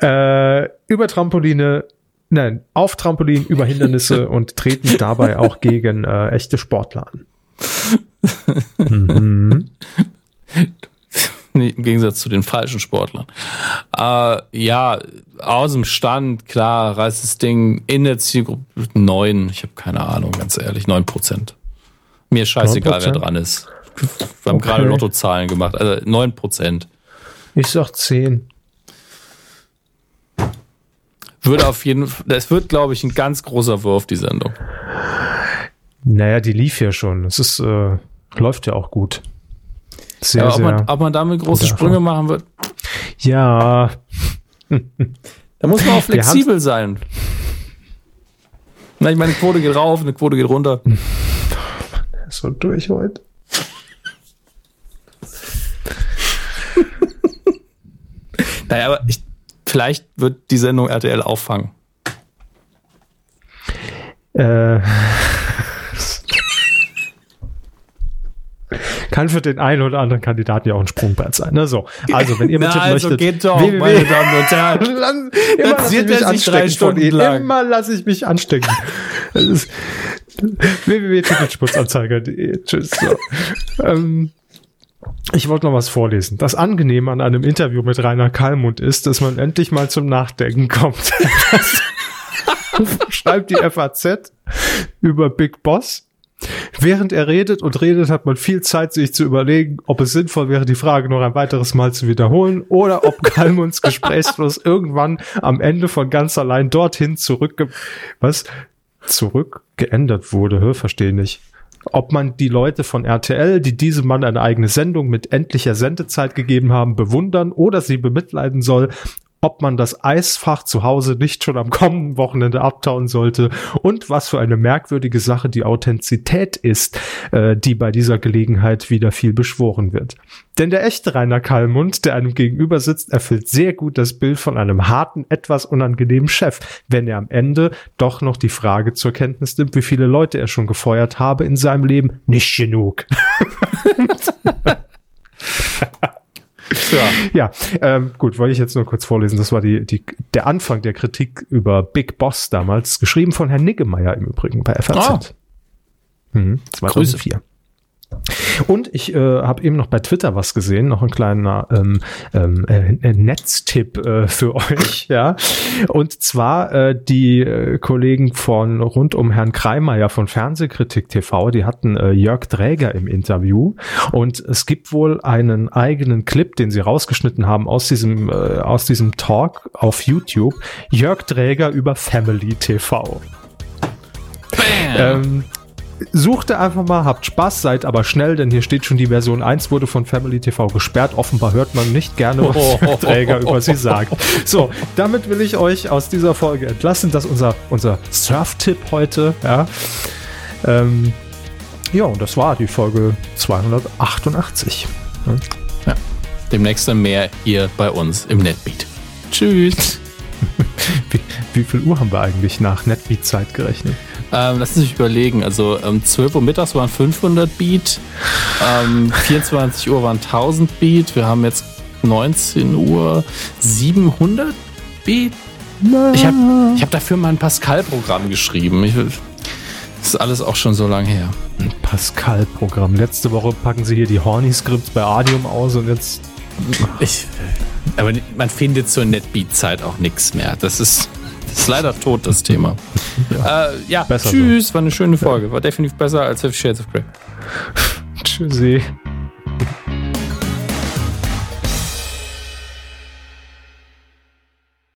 äh, über Trampoline, nein, auf Trampolin, über Hindernisse und treten dabei auch gegen äh, echte Sportler an. mhm. Im Gegensatz zu den falschen Sportlern. Äh, ja, aus dem Stand, klar, reißt das Ding in der Zielgruppe neun. Ich habe keine Ahnung, ganz ehrlich, neun Prozent. Mir ist scheißegal, 9%? wer dran ist. Wir haben okay. gerade Lottozahlen gemacht, also neun Prozent. Ich sag zehn. Würde auf jeden Fall, das wird, glaube ich, ein ganz großer Wurf, die Sendung. Naja, die lief ja schon. Es ist, äh, läuft ja auch gut. Sehr, ja, ob, man, ob man damit große Sprünge machen wird. Ja. da muss man auch flexibel sein. Na, ich meine, eine Quote geht rauf, eine Quote geht runter. So durch heute. naja, aber ich, vielleicht wird die Sendung RTL auffangen. Äh kann für den einen oder anderen Kandidaten ja auch ein Sprungbrett sein. Ne? So, also wenn ihr mit also möchtet, geht doch, www, meine Damen und Herren. immer lasse ich mich anstecken von Ihnen. Immer lasse ich mich anstecken. www.titelspitzanzeiger.de. Tschüss. So. ähm, ich wollte noch was vorlesen. Das Angenehme an einem Interview mit Rainer Kallmund ist, dass man endlich mal zum Nachdenken kommt. schreibt die FAZ über Big Boss Während er redet und redet, hat man viel Zeit, sich zu überlegen, ob es sinnvoll wäre, die Frage noch ein weiteres Mal zu wiederholen oder ob Kalmunds Gesprächsfluss irgendwann am Ende von ganz allein dorthin zurück, was? Zurückgeändert wurde, hör, verstehe nicht. Ob man die Leute von RTL, die diesem Mann eine eigene Sendung mit endlicher Sendezeit gegeben haben, bewundern oder sie bemitleiden soll ob man das Eisfach zu Hause nicht schon am kommenden Wochenende abtauen sollte und was für eine merkwürdige Sache die Authentizität ist, äh, die bei dieser Gelegenheit wieder viel beschworen wird. Denn der echte Rainer Kallmund, der einem gegenüber sitzt, erfüllt sehr gut das Bild von einem harten, etwas unangenehmen Chef, wenn er am Ende doch noch die Frage zur Kenntnis nimmt, wie viele Leute er schon gefeuert habe in seinem Leben. Nicht genug. Ja, ähm, gut, wollte ich jetzt nur kurz vorlesen. Das war die, die, der Anfang der Kritik über Big Boss damals, geschrieben von Herrn Niggemeier im Übrigen bei FAZ. Oh. Mhm, 2004. Grüße. Und ich äh, habe eben noch bei Twitter was gesehen, noch ein kleiner ähm, ähm, äh, Netztipp äh, für euch, ja. Und zwar äh, die äh, Kollegen von rund um Herrn Kreimeier von Fernsehkritik TV, die hatten äh, Jörg Dräger im Interview und es gibt wohl einen eigenen Clip, den sie rausgeschnitten haben aus diesem äh, aus diesem Talk auf YouTube. Jörg Dräger über Family TV. Ähm, suchte einfach mal, habt Spaß, seid aber schnell, denn hier steht schon, die Version 1 wurde von Family TV gesperrt. Offenbar hört man nicht gerne, was der Träger über sie sagt. So, damit will ich euch aus dieser Folge entlassen. Das ist unser, unser Surf-Tipp heute. Ja. Ähm, ja, und das war die Folge 288. Ja. Demnächst dann mehr hier bei uns im Netbeat. Tschüss. wie, wie viel Uhr haben wir eigentlich nach Netbeat-Zeit gerechnet? Ähm, lass uns überlegen. Also ähm, 12 Uhr mittags waren 500 Beat, ähm, 24 Uhr waren 1000 Beat. Wir haben jetzt 19 Uhr 700 Beat. Ich habe ich hab dafür mal ein Pascal-Programm geschrieben. Ich, das ist alles auch schon so lange her. Ein Pascal-Programm. Letzte Woche packen sie hier die Horny-Scripts bei Adium aus und jetzt. Ich, aber man findet zur NetBeat-Zeit auch nichts mehr. Das ist ist leider tot, das Thema. Ja, äh, ja tschüss, so. war eine schöne Folge. War definitiv besser als Fifty Shades of Grey. Tschüssi.